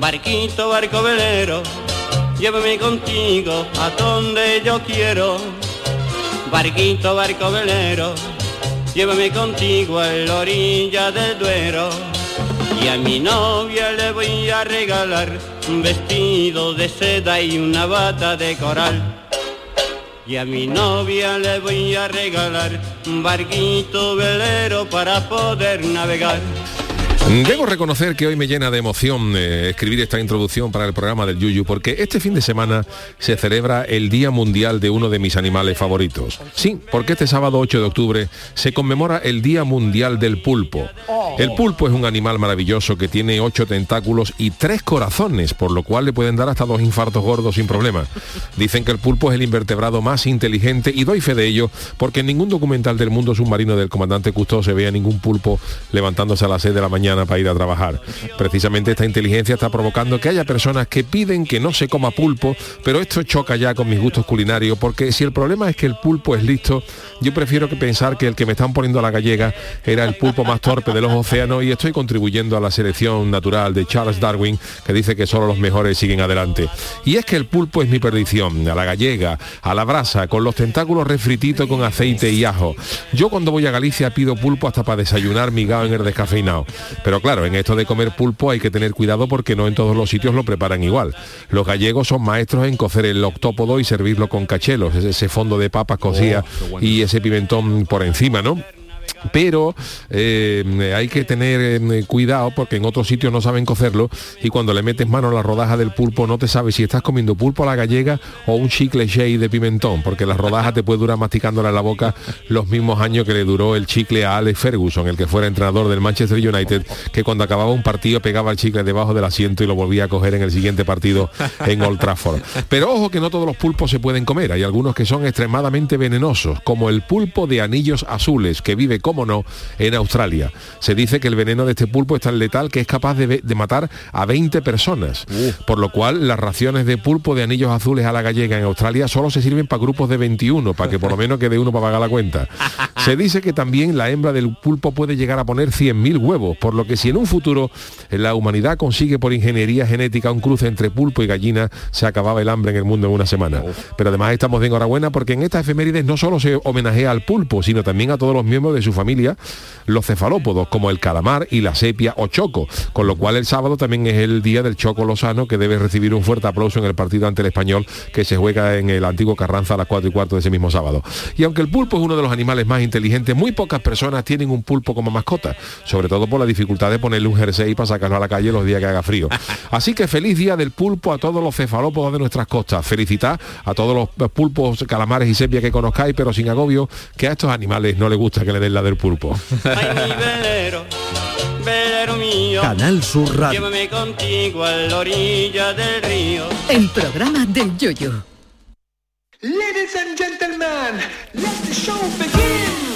Barquito, barco velero, llévame contigo a donde yo quiero. Barquito, barco velero, llévame contigo a la orilla del Duero. Y a mi novia le voy a regalar un vestido de seda y una bata de coral. Y a mi novia le voy a regalar un barquito velero para poder navegar. Debo reconocer que hoy me llena de emoción eh, escribir esta introducción para el programa del Yuyu, porque este fin de semana se celebra el Día Mundial de uno de mis animales favoritos. Sí, porque este sábado 8 de octubre se conmemora el Día Mundial del Pulpo. El pulpo es un animal maravilloso que tiene ocho tentáculos y tres corazones, por lo cual le pueden dar hasta dos infartos gordos sin problema. Dicen que el pulpo es el invertebrado más inteligente y doy fe de ello porque en ningún documental del mundo submarino del comandante Cousteau se ve a ningún pulpo levantándose a las 6 de la mañana para ir a trabajar. Precisamente esta inteligencia está provocando que haya personas que piden que no se coma pulpo, pero esto choca ya con mis gustos culinarios, porque si el problema es que el pulpo es listo, yo prefiero que pensar que el que me están poniendo a la gallega era el pulpo más torpe de los océanos y estoy contribuyendo a la selección natural de Charles Darwin, que dice que solo los mejores siguen adelante. Y es que el pulpo es mi perdición, a la gallega, a la brasa, con los tentáculos refrititos con aceite y ajo. Yo cuando voy a Galicia pido pulpo hasta para desayunar migado en el descafeinado. Pero claro, en esto de comer pulpo hay que tener cuidado porque no en todos los sitios lo preparan igual. Los gallegos son maestros en cocer el octópodo y servirlo con cachelos, ese fondo de papas cocidas y ese pimentón por encima, ¿no? Pero eh, hay que tener eh, cuidado porque en otros sitios no saben cocerlo y cuando le metes mano a la rodaja del pulpo no te sabes si estás comiendo pulpo a la gallega o un chicle shake de pimentón porque la rodaja te puede durar masticándola en la boca los mismos años que le duró el chicle a Alex Ferguson el que fuera entrenador del Manchester United que cuando acababa un partido pegaba el chicle debajo del asiento y lo volvía a coger en el siguiente partido en Old Trafford. Pero ojo que no todos los pulpos se pueden comer hay algunos que son extremadamente venenosos como el pulpo de anillos azules que vive como no, en Australia. Se dice que el veneno de este pulpo es tan letal que es capaz de, matar a 20 personas, por lo cual las raciones de pulpo de anillos azules a la gallega en Australia solo se sirven para grupos de 21, para que por lo menos quede uno para pagar la cuenta. Se dice que también la hembra del pulpo puede llegar a poner 100.000 huevos, por lo que si en un futuro la humanidad consigue por ingeniería genética un cruce entre pulpo y gallina, se acababa el hambre en el mundo en una semana. Pero además estamos de enhorabuena porque en estas efemérides no solo se homenajea al pulpo, sino también a todos los miembros de su familia, los cefalópodos como el calamar y la sepia o choco, con lo cual el sábado también es el día del choco lozano que debe recibir un fuerte aplauso en el partido ante el español que se juega en el antiguo Carranza a las 4 y cuarto de ese mismo sábado. Y aunque el pulpo es uno de los animales más inteligentes, muy pocas personas tienen un pulpo como mascota, sobre todo por la dificultad de ponerle un jersey para sacarlo a la calle los días que haga frío. Así que feliz día del pulpo a todos los cefalópodos de nuestras costas. Felicitar a todos los pulpos, calamares y sepia que conozcáis, pero sin agobio, que a estos animales no les gusta que le den la del pulpo. Ay, mi velero, velero mío. Canal Sur Radio. Llévame contigo a la orilla del río. El programa del Yoyo. Ladies and gentlemen, let the show begin.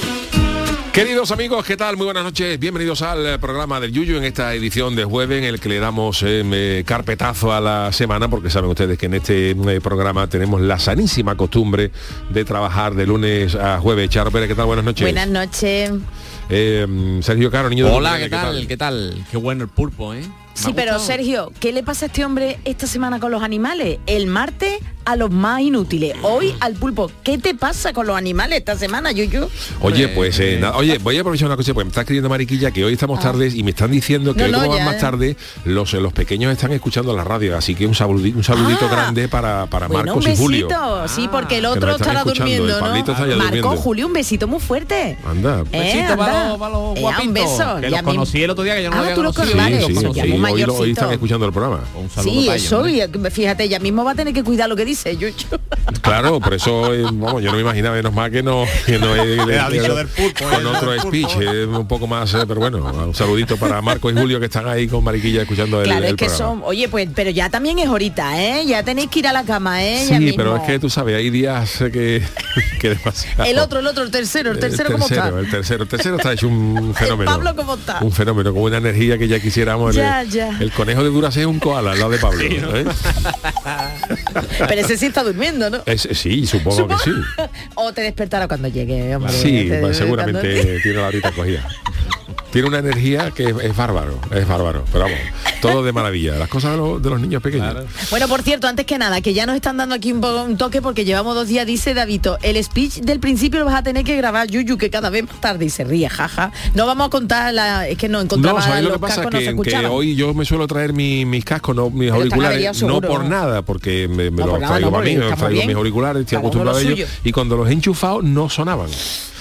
Queridos amigos, ¿qué tal? Muy buenas noches. Bienvenidos al programa del Yuyu en esta edición de jueves en el que le damos eh, eh, carpetazo a la semana porque saben ustedes que en este eh, programa tenemos la sanísima costumbre de trabajar de lunes a jueves. Charo Pérez, ¿qué tal? Buenas noches. Buenas noches. Eh, Sergio Caro, niño de Hola, Monterrey, ¿qué tal? ¿Qué tal? Qué bueno el pulpo, ¿eh? Sí, pero. Sergio, ¿qué le pasa a este hombre esta semana con los animales? El martes a los más inútiles. Hoy al pulpo. ¿Qué te pasa con los animales esta semana, Yuyu? Oye, pues eh, nada, oye, voy a aprovechar una cosa, porque me está escribiendo Mariquilla que hoy estamos tarde y me están diciendo que No, hoy no, como van ya, más eh. tarde, los, los pequeños están escuchando la radio, así que un saludito, un saludito Ah. grande para, para Bueno, Marcos un y Julio. besito, sí, porque el Que nos otro están estará escuchando, el durmiendo, Pablito está ya ¿no? Marco, durmiendo. Julio, un besito muy fuerte. Anda. Eh, Besito para anda. los, para los Eh, guapitos, un beso. Que Ya los conocí el otro día que yo no Ah, había tú los conocido. conoces, Sí, vale, sí, pues ya sí, muy hoy, lo- hoy mayorcito. están escuchando el programa. Un saludo Sí, para ellos, eso, ¿no? y eh, fíjate, ya mismo va a tener que cuidar lo que dice, Yuyu. Claro, por eso, eh, vamos, yo no me imaginaba, menos mal que no, que no es Le ha dicho del pulpo, con eh, otro del speech, eh, un poco más, eh, pero bueno, un saludito para Marco y Julio que están ahí con Mariquilla escuchando el, Claro, el es que programa. son, oye, pues, pero ya también es ahorita, ¿eh? Ya tenéis que ir a la cama, ¿eh? Ya Sí, mismo. pero es que tú sabes, hay días eh, que, que demasiado. El otro, el otro, el tercero, el tercero, ¿cómo está? El tercero, el tercero está hecho un fenómeno. Pablo, ¿cómo está? Un fenómeno, con una energía que ya quisiéramos. Ya, el, ya. el conejo de Duras es un koala al lado de Pablo. ¿eh? Pero ese sí está durmiendo, ¿no? Es- sí, supongo que sí. o te despertará cuando llegue, hombre. Sí, Te- pues cuando- seguramente tiene la horita cogida. Tiene una energía que es, es bárbaro, es bárbaro. Pero vamos, todo de maravilla. Las cosas de los, de los niños pequeños. Bueno, por cierto, antes que nada, que ya nos están dando aquí un, un toque porque llevamos dos días, dice Davito, el speech del principio lo vas a tener que grabar, Yuyu, que cada vez más tarde y se ríe, jaja. No vamos a contar la, es que no encontraba No, ¿sabes lo que pasa? cascos, no se Que, hoy yo me suelo traer mi- mis cascos, no, mis Pero auriculares, no por nada, porque me, me No, nada, traigo no, para mí, me traigo bien. mis auriculares, estoy acostumbrado a lo ellos, y cuando los he enchufado no sonaban.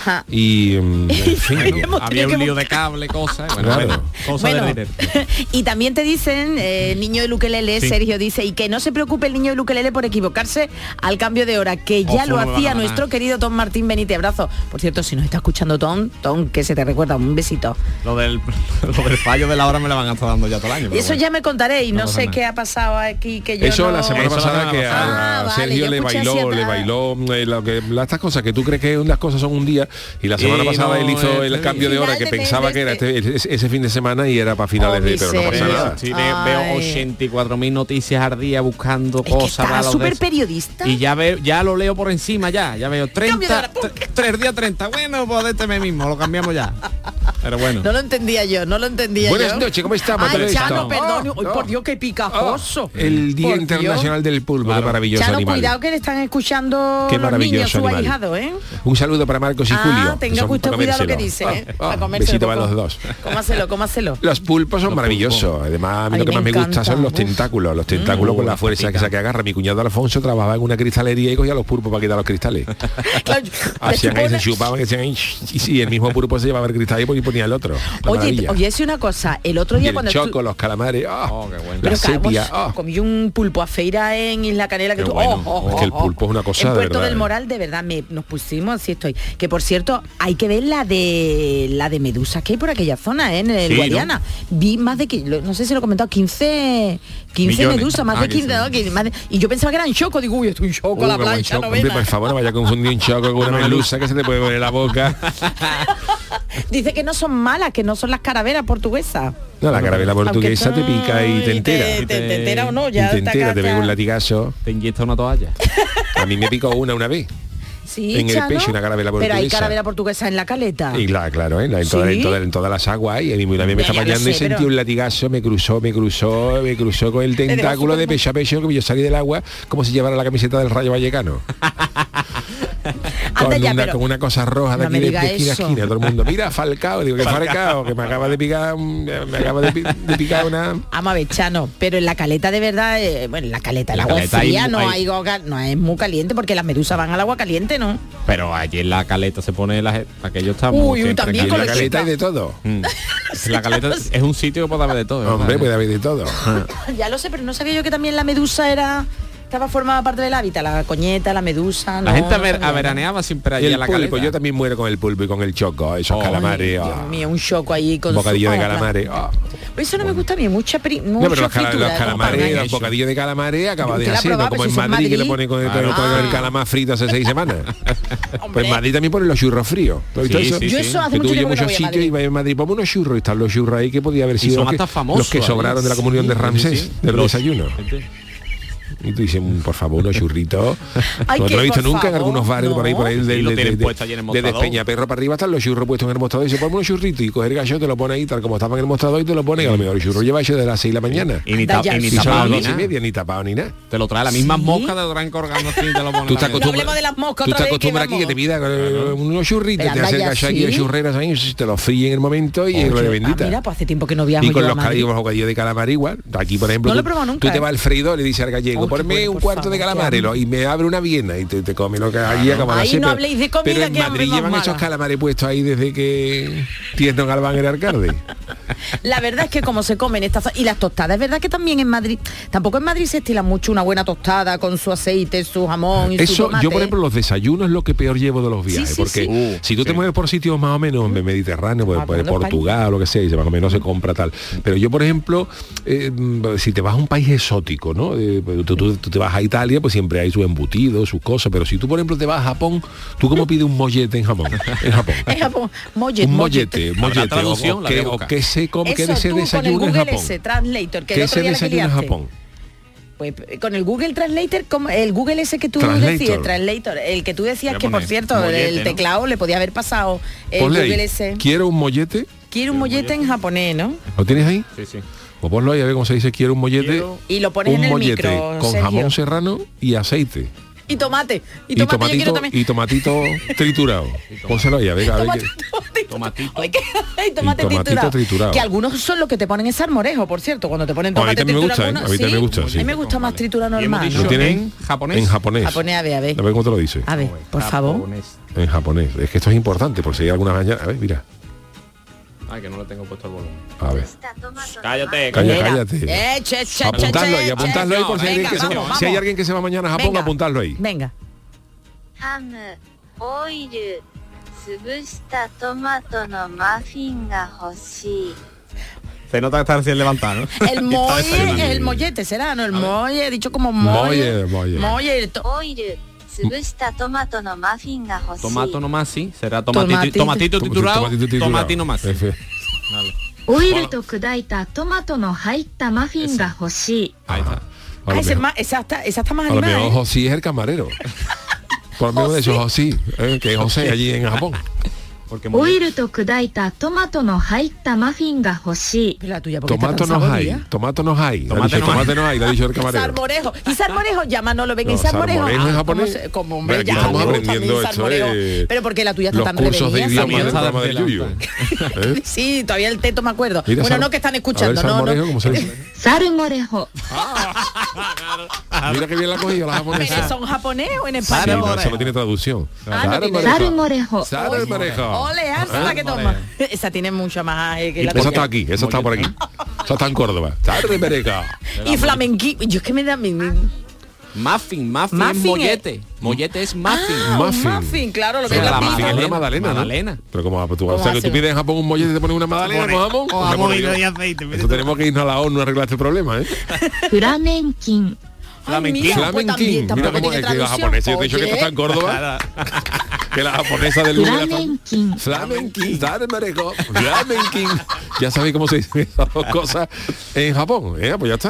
Ja. Y, en fin, Hemos Había un lío de cable, cosas. Bueno, Claro. bueno, cosa Bueno, de y también te dicen, eh, el niño de Luquelele, Sí. Sergio dice, y que no se preocupe el niño de Luquelele por equivocarse al cambio de hora, que ya Ojo, lo hacía nuestro querido Tom Martín Benítez. Abrazo. Por cierto, si nos está escuchando Tom, Tom, que se te recuerda, un besito. Lo del, lo del fallo de la hora me la van a estar dando ya todo el año. pero Eso bueno. ya me contaré y no, No sé nada. qué ha pasado aquí que yo Eso no- la semana Eso pasada que a, Ah, vale, Sergio yo le bailó, le bailó eh, lo que, la- estas cosas que tú crees que unas cosas son un día y la semana Y pasada no, él hizo el cambio de hora que pensaba que era este- este- ese, ese fin de semana y era para finales Oh, de pero no pasa nada. Sí, veo 84.000 noticias al día buscando Es que cosas. está malas de súper periodista. Y ya veo, ya lo leo por encima ya, ya veo Cambio de 30, hora, ¡pum! 3 días 30. Bueno, pues de este mismo, lo cambiamos ya. Pero bueno. No lo entendía yo, no lo entendía Buenas yo. noches, ¿cómo estamos? Ay, Chano, perdón. Oh, oh. por Dios, qué picajoso. El Día Por Internacional del Pulpo, qué Claro. maravilloso Chano, animal. cuidado que le están escuchando Qué los niños, maravilloso su animal. ahijado, ¿eh? Un saludo para Marcos y Ah, Julio. tenga usted cuidado lo que dice, ¿eh? Ah, Para ah, besito para por los dos. Cómaselo, cómaselo. Los pulpos son maravillosos. Además, a mí Ay, lo que me más me gusta son los tentáculos. Los tentáculos Mm. con la fuerza que, que agarra. Mi cuñado Alfonso trabajaba en una cristalería y cogía los pulpos para quitar los cristales. Hacían ahí, se chupaban, y el mismo pulpo se llevaba el cristal y ponía el otro. Oye, oye, es una cosa. El otro y día el cuando choco, los calamares, ah, Oh, qué bueno. la Pero claro, sepia. ah. comí un pulpo a feira en Isla Canela que tú, bueno. oh, oh, Es que el oh, oh. pulpo es una cosa en de Puerto verdad, del ¿eh? Moral de verdad me, nos pusimos sí estoy que por cierto hay que ver la de la de medusas que hay por aquella zona ¿eh? en el Sí, Guadiana vi más de que no sé si lo he comentado 15 15 Millones. medusas más Ah, de 15 15. ¿no? Que más de- y yo pensaba que eran choco digo uy estoy un choco Uh, la plancha choco. no Hombre, por favor, no vaya a confundir un choco con una melusa que se te puede poner en la boca. dice que no son malas que no son las caraveras portuguesas No, la carabela portuguesa Aunque te pica y te entera. te, te- te entera o no Y ya te entera, te pega un latigazo. Te inyecta una toalla. A mí me picó una una vez. Sí, en el pecho una carabela Pero hay portuguesa. carabela portuguesa en la caleta. Y la, claro, ¿eh? La- en, toda- ¿Sí? en toda- en todas las aguas y a mí me estaba lo bañando y sentí pero- un latigazo, me cruzó, me cruzó, me cruzó con el tentáculo de pecho a pecho que yo salí del agua como si llevara la camiseta del Rayo Vallecano. Anda con, ya, una, pero- con una cosa roja de No aquí de, de esquina a eso. esquina, todo el mundo. Mira, Falcao, digo que Falcao, que me acaba de picar, me acaba de, pi- de picar una. Vamos a ver, Chano, pero en la caleta de verdad, eh, bueno, en la caleta el la agua es caleta fría, no hay- hay no es muy caliente porque las medusas van al agua caliente, ¿no? Pero allí en la caleta se pone la gente. Aquello está Uy, uy, siempre también con la caleta hay de todo. Mm. La caleta es un sitio que puede haber de todo. Hombre, puede haber de todo. ya lo sé, pero no sabía yo que también la medusa era estaba formada parte del hábitat, la coñeta, la medusa, La no, gente no sabía. averaneaba siempre allí en la pulpo, caleta. yo también muero con el pulpo y con el choco, esos Oh, calamares. Dios ah, mío, un choco ahí con un bocadillo su- de ah, calamares. ah. Eso no me gusta a mí, mucha pri, No, pero los, calamares, los bocadillos de calamares acaba de Usted la ha hacer, ¿no? probado, como en Madrid, que le Madrid. pone con el, con el Ah. calamar frito hace seis semanas. pues en Madrid también ponen los churros fríos. Yo eso hace mucho tiempo muchos a sitios vas en Madrid, ponme unos churros y están los churros ahí que podía haber sido los que, sobraron de la comunión de Ramsés, del desayuno. Y tú dices, "Mm, por favor, unos churritos. Ay, no te lo he visto nunca en favor, algunos bares por ahí, por ahí, Sí, de, lo de, de- en el de. Despeñaperro para arriba están los churros puestos en el mostrador y dice, ponme unos churritos y coger el gallo, te lo pone ahí, tal como estaba en el mostrador y te lo pone, y a lo mejor el churro lleva hecho de las 6 de la mañana. Y ni, y ni tapado las ni media, ni tapado ni nada. Te lo trae la misma ¿Sí? mosca, lo colgando así y te lo ponen Tú te en acostumbras, hablemos de las moscas tú otra te vez, que acostumbras aquí que te pida eh, unos churritos, te anda ya, acercas aquí en churreras ahí, te los fríen en el momento y en Oye, gloria ah, bendita. mira, pues hace tiempo que no viajo y con los bocadillos de calamar igual. Aquí, por ejemplo, No lo he tú, probado nunca, tú te ¿eh? vas al freidor y le dices al gallego, Qué ponme un cuarto de favor, calamar qué y, me abre una viena y te, te come lo que allí acaba de Ahí hacer, no pero- habléis de comida, Pero en que Madrid llevan mala. esos calamares puestos ahí desde que Tierno Galván era alcalde. La verdad es que como se comen estas y las tostadas, es verdad que también en Madrid, tampoco en Madrid se estila mucho una buena tostada con su aceite, su jamón y su Eso, tomate. yo por ejemplo, los desayunos es lo que peor llevo de los viajes, sí, porque sí. Uh, si tú te mueves por sitios más o menos de Mediterráneo, pues, Ah, pues, hablando Portugal o lo que sea, y se más o menos se compra tal. Pero yo, por ejemplo, eh, mm, si te vas a un país exótico, ¿no? Eh, pues, tú, tú- tú te vas a Italia, pues siempre hay sus embutidos, sus cosas, pero si tú, por ejemplo, te vas a Japón, ¿tú cómo pides un mollete en Japón? En Japón. En Japón, mollet, un mollete. mollete, mollete, o, traducción? o La qué, voy a o buscar. qué qué Eso el desayuna en Google Japón. ese, Translator, que el ¿Qué otro se día la desayuna en. Japón? Pues con el Google Translator, como el Google ese que tú Translator. decías, Translator, el que tú decías que por cierto, mollete, el ¿no? teclado le podía haber pasado el Ponle ahí, Google ese. quiero un mollete, Quiero un mollete en japonés, ¿no? ¿lo tienes ahí? Sí, sí. Pues ponlo ahí a ver cómo se dice quiero un mollete. Quiero- Y lo pones un en el mollete micro, con Sergio. jamón serrano y aceite. Y tomate. Y Y, tomate, yo quiero tomatito, también. y tomatito triturado. Pónselo ahí, a ver, a ver. Tomate, Tomatito. Que- tomate Y triturado. triturado. Que algunos son los que te ponen en salmorejo, por cierto, cuando te ponen Oh, a mí tomate también me triturado. gusta, ¿eh? A mí también me gusta, sí. A mí me gusta más triturado normal. ¿Lo tienen? en japonés. En japonés. Japonés, a ver, a ver. A ver cómo te lo dice. A ver, por favor. En japonés. Es que esto es importante, porque si hay alguna mañana. A ver, mira. Ay, que no le tengo puesto el volumen. A ver. Cállate, Calla, cállate. Eh, che, che, apuntadlo ahí, apuntadlo ahí por si, hay si hay alguien que se va mañana a Japón, venga. apuntadlo ahí. Venga. Se nota que está recién levantado, ¿no? El molle, el mollete será, ¿no? El molle, dicho como molle. Molle, molle. Molle el to- オイル、潰したトマトのマフィンが欲しい。 Tomato nomás, sí. Será tomatito, Tomatito. tomatito triturado. Tomatito triturado. Tomati nomás. Efe. Vale. オイルと砕いたトマトの入ったマフィンが欲しい。 Ahí está. A Ah, lo ese es mejor- más, esa, está, esa está más a lo animada, mejor ¿eh? José es el camarero. Por lo menos de esos José, eh, que es José allí en Japón. Porque Oiru kudaita tomato no haita. La tomato no hay, tomato no hay. Tomate no hay, no hay, le ha dicho el camarero. Salmorejo. Y salmorejo no lo ven no, y salmorejo. Salmorejo en ah, japonés. Como hombre, ya estamos aprendiendo esto, eh, Pero porque la tuya está los tan cursos de idioma del programa de Yuyu. ¿Eh? Sí, todavía el teto me acuerdo. Bueno, no que están escuchando, no, no. ¿cómo se dice? Salmorejo. Ah, mira que bien la cogido la japonesa. Son japonés o en español. Sí, no, eso no tiene traducción. Ah, salmorejo. Salmorejo. Ole, esa la que toma. Esa tiene mucha más eh, que la tuya. está aquí, eso está por aquí. Eso está en Córdoba. Salmorejo. Y flamenquí. Yo es que me da mi, mi- Muffin, muffin, Muffin es es- mollete. Mollete es muffin. Ah, Muffin. muffin, claro, lo que es la la muffin es una magdalena, ¿no? Magdalena. Pero como tú, o ¿Cómo sea, que tú pides en Japón un mollete y te ponen una magdalena con jamón. O Pues jamón y yo. aceite. Eso tenemos que irnos a la ONU a arreglar este problema, ¿eh? Flamenquín. Flamenquín. Pues, mira cómo es que los japoneses, de hecho que está en Córdoba. que la japonesa del lugar. Flamenquín. Flamenquín. Flamenquín. Ya sabéis cómo se dicen esas dos cosas en Japón. Eh, pues ya está.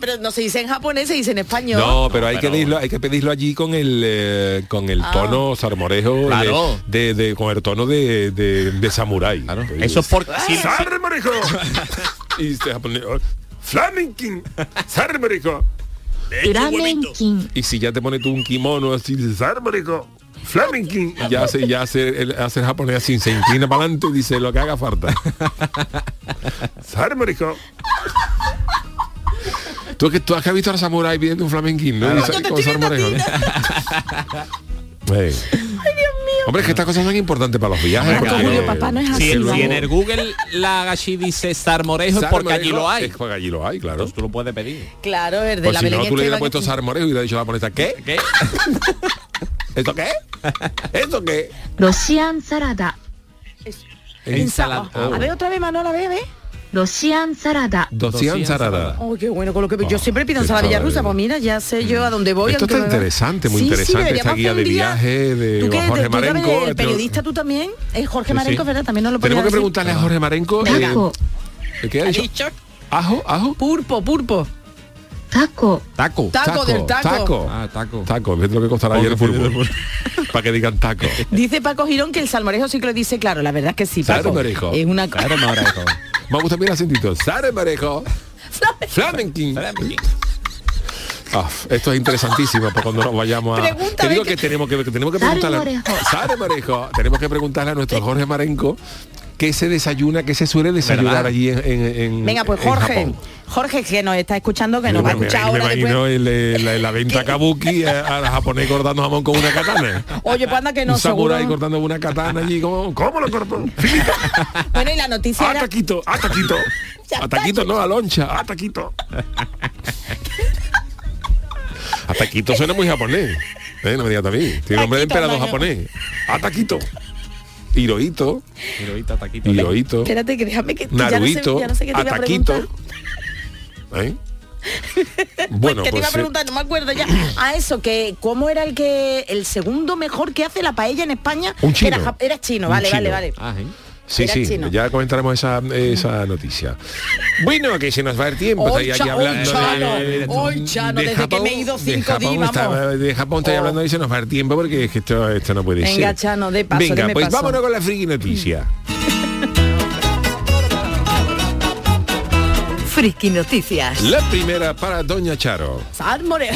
Pero, no se dice en japonés, se dice en español. No, pero, hay. Que pedirlo, hay que pedirlo allí con el eh, con el ah. tono sarmorejo claro. con el tono de, de, samurái. Claro. Eso es por ¡Ah! sí, ¡Sarmorejo! y este japonés. Oh, Flamenquín. ¡Sarmorejo! Flamenquín. Y si ya te pones tú un kimono así, zárbrico. Ah, flamenquín. Ya hace, ya hace, el, hace el japonés así, se inclina para adelante y dice lo que haga falta. Ah, zárbrico. Tú, que, tú has visto a al samurái pidiendo un flamenquín, ¿no? Y, yo te. Oh, Hombre, es que estas cosas son importantes para los viajes. Julio, papá no es así. Si, si en el Google la gachi dice Sarmorejo, Sarmorejo porque allí lo hay. Es porque allí lo hay, claro. Entonces tú lo puedes pedir. Claro, el de pues la si no, tú le hubieras puesto Sarmorejo y le hubieras dicho la ponesta, ¿qué? ¿Qué? ¿Esto qué? ¿Esto qué? Rocian Sarada. Ensalada. Oh. A ver otra vez, Manolo, a ver, a ver. Dosian Zarada. Dosian Zarada. Oh, qué bueno, con lo que ah, yo siempre pido ensaladilla rusa, pues mira, ya sé yo a dónde voy. Esto está me... interesante, muy sí, interesante sí, esta guía de viaje de ¿Tú qué, Jorge el periodista tú también, es Jorge sí, Marenco, ¿verdad? También nos lo Tenemos que preguntarle a Jorge Marenco. Eh, ¿Qué ha dicho? ¿Ajo? ¿Ajo? Purpo, purpo taco, Taco. Taco del taco. Taco. Ah, taco. Taco, ves lo que costará ayer el fútbol. Para que digan taco. Dice Paco Girón que el salmorejo sí que lo dice claro, la verdad es que sí, Paco. Salmorejo. Es una Claro, me gusta bien el acentito. Sare Marejo. Flamenquín. Ah, esto es interesantísimo para cuando nos vayamos a. Pregúntame Te digo que- que tenemos que, que tenemos que Sare preguntarle. Marejo. Sare Marejo. Tenemos que preguntarle a nuestro Jorge Marenco qué se desayuna, qué se suele desayunar ¿Verdad? allí en, en- en- Venga, pues en Jorge, Japón. Jorge que nos está escuchando, que nos va a escuchar me imagino después. el- el- la, la venta kabuki a, a la japonés cortando jamón con una katana. Oye, pues anda que no Un seguro. cortando una katana allí como ¿Cómo lo cortó? Bueno, y la noticia ¡A era... taquito! ¡A taquito! Ya ¡A está, taquito no, a loncha! ¡A taquito! A taquito suena muy japonés. ¿Eh? No me digas también. Tiene nombre de emperador japonés. ¡A taquito! Hirohito, Hirohito, taquito. Hirohito, Espérate, que déjame que... ya no sé- Naruhito, ya no sé qué te a iba a taquito. preguntar. ¿Eh? Bueno, que te iba a eh, preguntar, no me acuerdo ya. A eso, que cómo era el que el segundo mejor que hace la paella en España. Un chino. Era, era chino, vale, vale, chino. vale. Ah, ¿eh? Sí, Era sí, chino. ya comentaremos esa, esa noticia. Bueno, que se nos va el tiempo. Hoy, estoy aquí Cha- hoy, hablando Chano, de, hoy, Chano, de desde que me he ido de cinco Japón, días, está- vamos. de Japón estoy Oh. hablando y se nos va el tiempo porque es que esto, esto no puede Venga, ser. Chano, de paso, Venga, pues paso. vámonos con la friki noticia. Friki Noticias. La primera para Doña Charo. Salmore.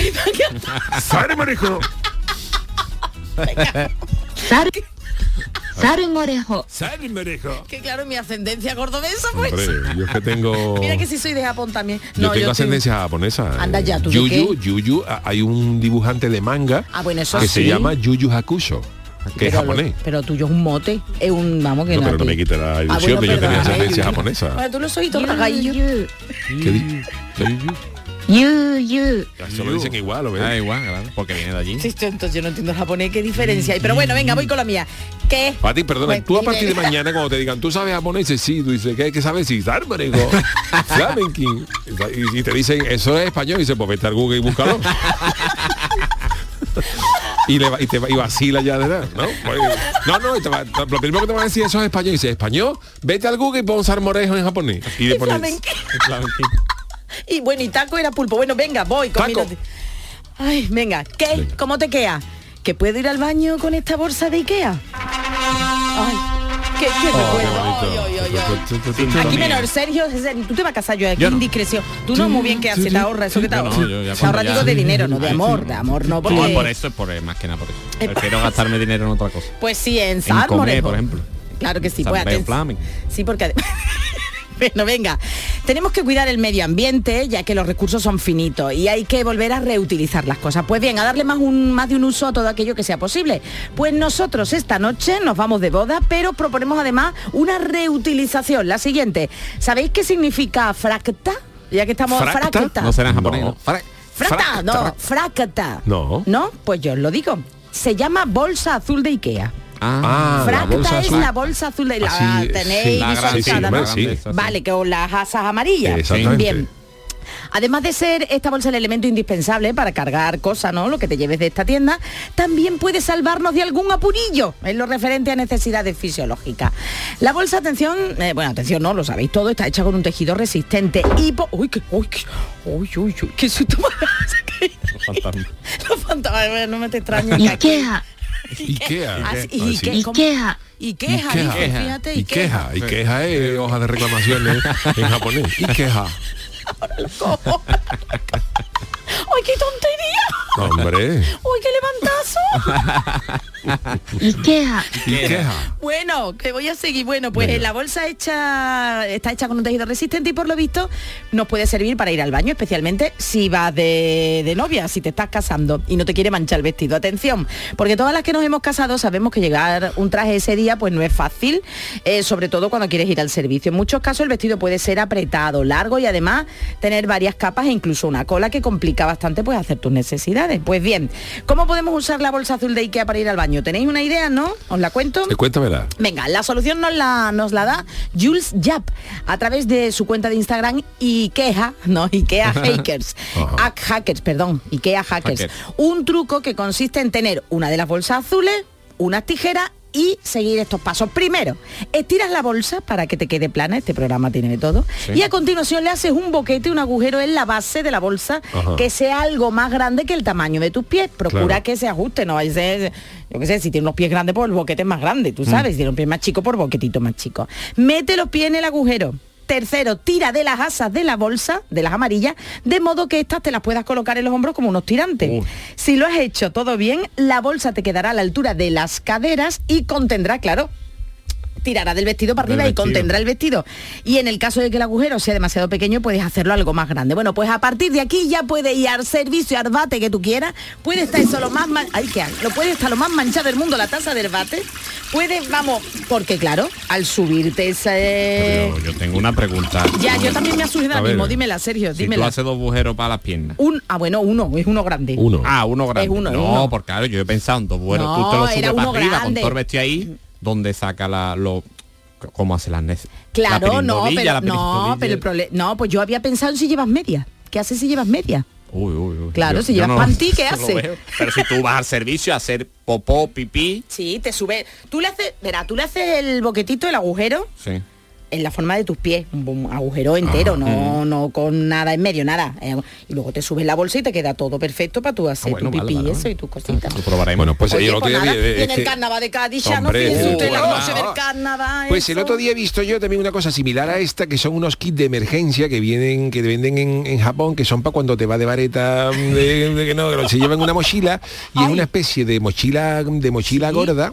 ¡Sare, marico! Sar, sarmorejo, ¡Sare, marico! que claro, mi ascendencia cordobesa, pues. Hombre, yo es que tengo... Mira que sí soy de Japón también. Yo No, tengo estoy- ascendencia japonesa. Anda ya, ¿tú de Yuyu, qué? Yuyu, hay un dibujante de manga Ah, bueno, eso que se llama Yuyu Hakusho, que es lo- japonés. Pero tuyo es un mote, es un, vamos que No, no. pero no me quite la Ah, ilusión bueno, de yo tenía ascendencia japonesa. Bueno, tú lo soy todo ¿Qué yu, yu, Eso lo dicen igual, ¿lo ves? Ah, igual, claro, porque viene de allí. Sí, entonces yo no entiendo el japonés, qué diferencia hay. Pero bueno, venga, voy con la mía. ¿Qué? Pati, perdona, Pues, tú a partir de mañana cuando te digan, ¿tú sabes japonés? Dices, sí, tú dices, ¿qué, qué sabes? Sí, marico, flamenquín. Y, y te dicen, eso es español, y dices, pues vete al Google y búscalo. y, le, va- y te va- y vacila ya de nada, ¿no? Pues, no, no, y te va- lo primero que te van a decir, eso es español, y dices, español, vete al Google y pon sarmorejo en japonés. Y le Y pones, flamenquín. Y bueno, y taco era pulpo. Bueno, venga, voy con Taco. Ay, venga, ¿qué? ¿Cómo te queda? ¿Que puedo ir al baño con esta bolsa de Ikea? Ay, qué, qué Oh, recuerdo. Ay, ay. Aquí menor, Sergio, tú te vas a casar yo aquí Yo no. indiscreción. Tú no muy bien que haces, te ahorra eso que te no, ahorra. digo de dinero, no de amor, de amor no, porque Por, por eso es por más que nada por eso. Prefiero gastarme dinero en otra cosa. pues sí, en En comer, por ejemplo. Claro que sí, pues. Sí, porque Bueno, venga, tenemos que cuidar el medio ambiente ya que los recursos son finitos y hay que volver a reutilizar las cosas. Pues bien, a darle más, un, más de un uso a todo aquello que sea posible. Pues nosotros esta noche nos vamos de boda, pero proponemos además una reutilización. La siguiente, ¿sabéis qué significa fracta? Ya que estamos ¿Fracta? No será en japonés, No. ¿no? Fra- Fracta, Fracta. no, fracta. No. ¿No? Pues yo os lo digo. Se llama bolsa azul de Ikea. Ah, la Fracta bolsa es azul. la bolsa azul de la Así, tenéis sí, la visualizada, ¿no? sí. Sí. Vale, con las asas amarillas. Exactamente. Bien. Además de ser esta bolsa el elemento indispensable para cargar cosas, ¿no? Lo que te lleves de esta tienda, también puede salvarnos de algún apurillo en lo referente a necesidades fisiológicas. La bolsa, atención, eh, bueno, atención, no, lo sabéis todo, está hecha con un tejido resistente y... po- ¡Uy, qué, uy, qué, uy, uy, uy, qué susto. Los fantasmas, no me te extrañes. que Ikea, Ikea. Ah, sí. Ikea. Ikea, Y queja, Ikea. fíjate, Y queja, y queja es hoja de reclamaciones en japonés. Y queja. ¡Ay, qué tontería! Hombre. ¡Uy, qué levantazo! Ikea, Y queja. Bueno, que voy a seguir. Bueno, pues Venga. la bolsa hecha está hecha con un tejido resistente y por lo visto nos puede servir para ir al baño, especialmente si vas de, de novia, si te estás casando y no te quiere manchar el vestido. Atención, porque todas las que nos hemos casado sabemos que llegar un traje ese día pues no es fácil, eh, sobre todo cuando quieres ir al servicio. En muchos casos el vestido puede ser apretado, largo y además tener varias capas e incluso una cola que complica bastante pues hacer tus necesidades. Pues bien, ¿cómo podemos usar la bolsa azul de Ikea para ir al baño? ¿Tenéis una idea, no? ¿Os la cuento? Eh, Cuéntamela. Venga, la solución nos la, nos la da Jules Yap a través de su cuenta de Instagram Ikea, no, Ikea Hackers. Hackers, perdón, Ikea Hackers. Hackers. Un truco que consiste en tener una de las bolsas azules, unas tijeras y seguir estos pasos. Primero, estiras la bolsa para que te quede plana, este programa tiene de todo, y a continuación le haces un boquete, un agujero en la base de la bolsa Ajá. que sea algo más grande que el tamaño de tus pies. Procura Claro. que se ajuste, no vaya a ser, yo qué sé, si tienes los pies grandes, pues el boquete es más grande, tú sabes, si tienes los pies más chicos, por boquetito más chico. Mete los pies en el agujero. Tercero, tira de las asas de la bolsa, de las amarillas, de modo que estas te las puedas colocar en los hombros como unos tirantes. Si lo has hecho todo bien, la bolsa te quedará a la altura de las caderas y contendrá, claro, tirará del vestido para arriba y contendrá el vestido. Y en el caso de que el agujero sea demasiado pequeño, puedes hacerlo algo más grande. Bueno, pues a partir de aquí ya puedes ir al servicio al bate que tú quieras. Puede estar eso lo más man- ay, que lo puede estar lo más manchado del mundo la taza del bate. Puedes, vamos, porque claro, al subirte ese Yo, yo tengo una pregunta. ya, yo también me ha surgido A ahora ver. mismo, dímela, Sergio, Si tú dímela. haces dos agujeros para las piernas. Un, ah, bueno, uno, es uno grande. Uno. Ah, uno grande. Es uno, es no, uno. porque claro, yo he pensado en dos. No, tú te lo subes para arriba grande. con todo el vestido ahí, donde saca la, lo, cómo hace las nes- Claro, la no, pero, no, pero el problema, no, pues yo había pensado en si llevas media. ¿Qué haces si llevas media? Uy, uy, uy. Claro, si llevas panty, ¿qué no lo hace? veo. Pero si tú vas al servicio a hacer popó, pipí, Sí, te sube. Tú le haces, verá, tú le haces el boquetito, el agujero, sí. En la forma de tus pies, un, un agujero entero, no, no con nada en medio, nada. Eh, y luego te subes la bolsa y te queda todo perfecto para tú hacer Ah, bueno, tu pipí vale, y eso vale. y tus cositas. Lo probaremos. Bueno, pues Oye, el otro pues día nada, vi- y es en el que- carnaval de Cádiz ya no Hombre, fíjese usted la noche del ah. carnaval. Pues el otro día he visto yo también una cosa similar a esta, que son unos kits de emergencia que vienen, que venden en, en Japón, que son para cuando te va de vareta, de, de que no, que se llevan una mochila y es Ay. una especie de mochila, de mochila Sí. gorda.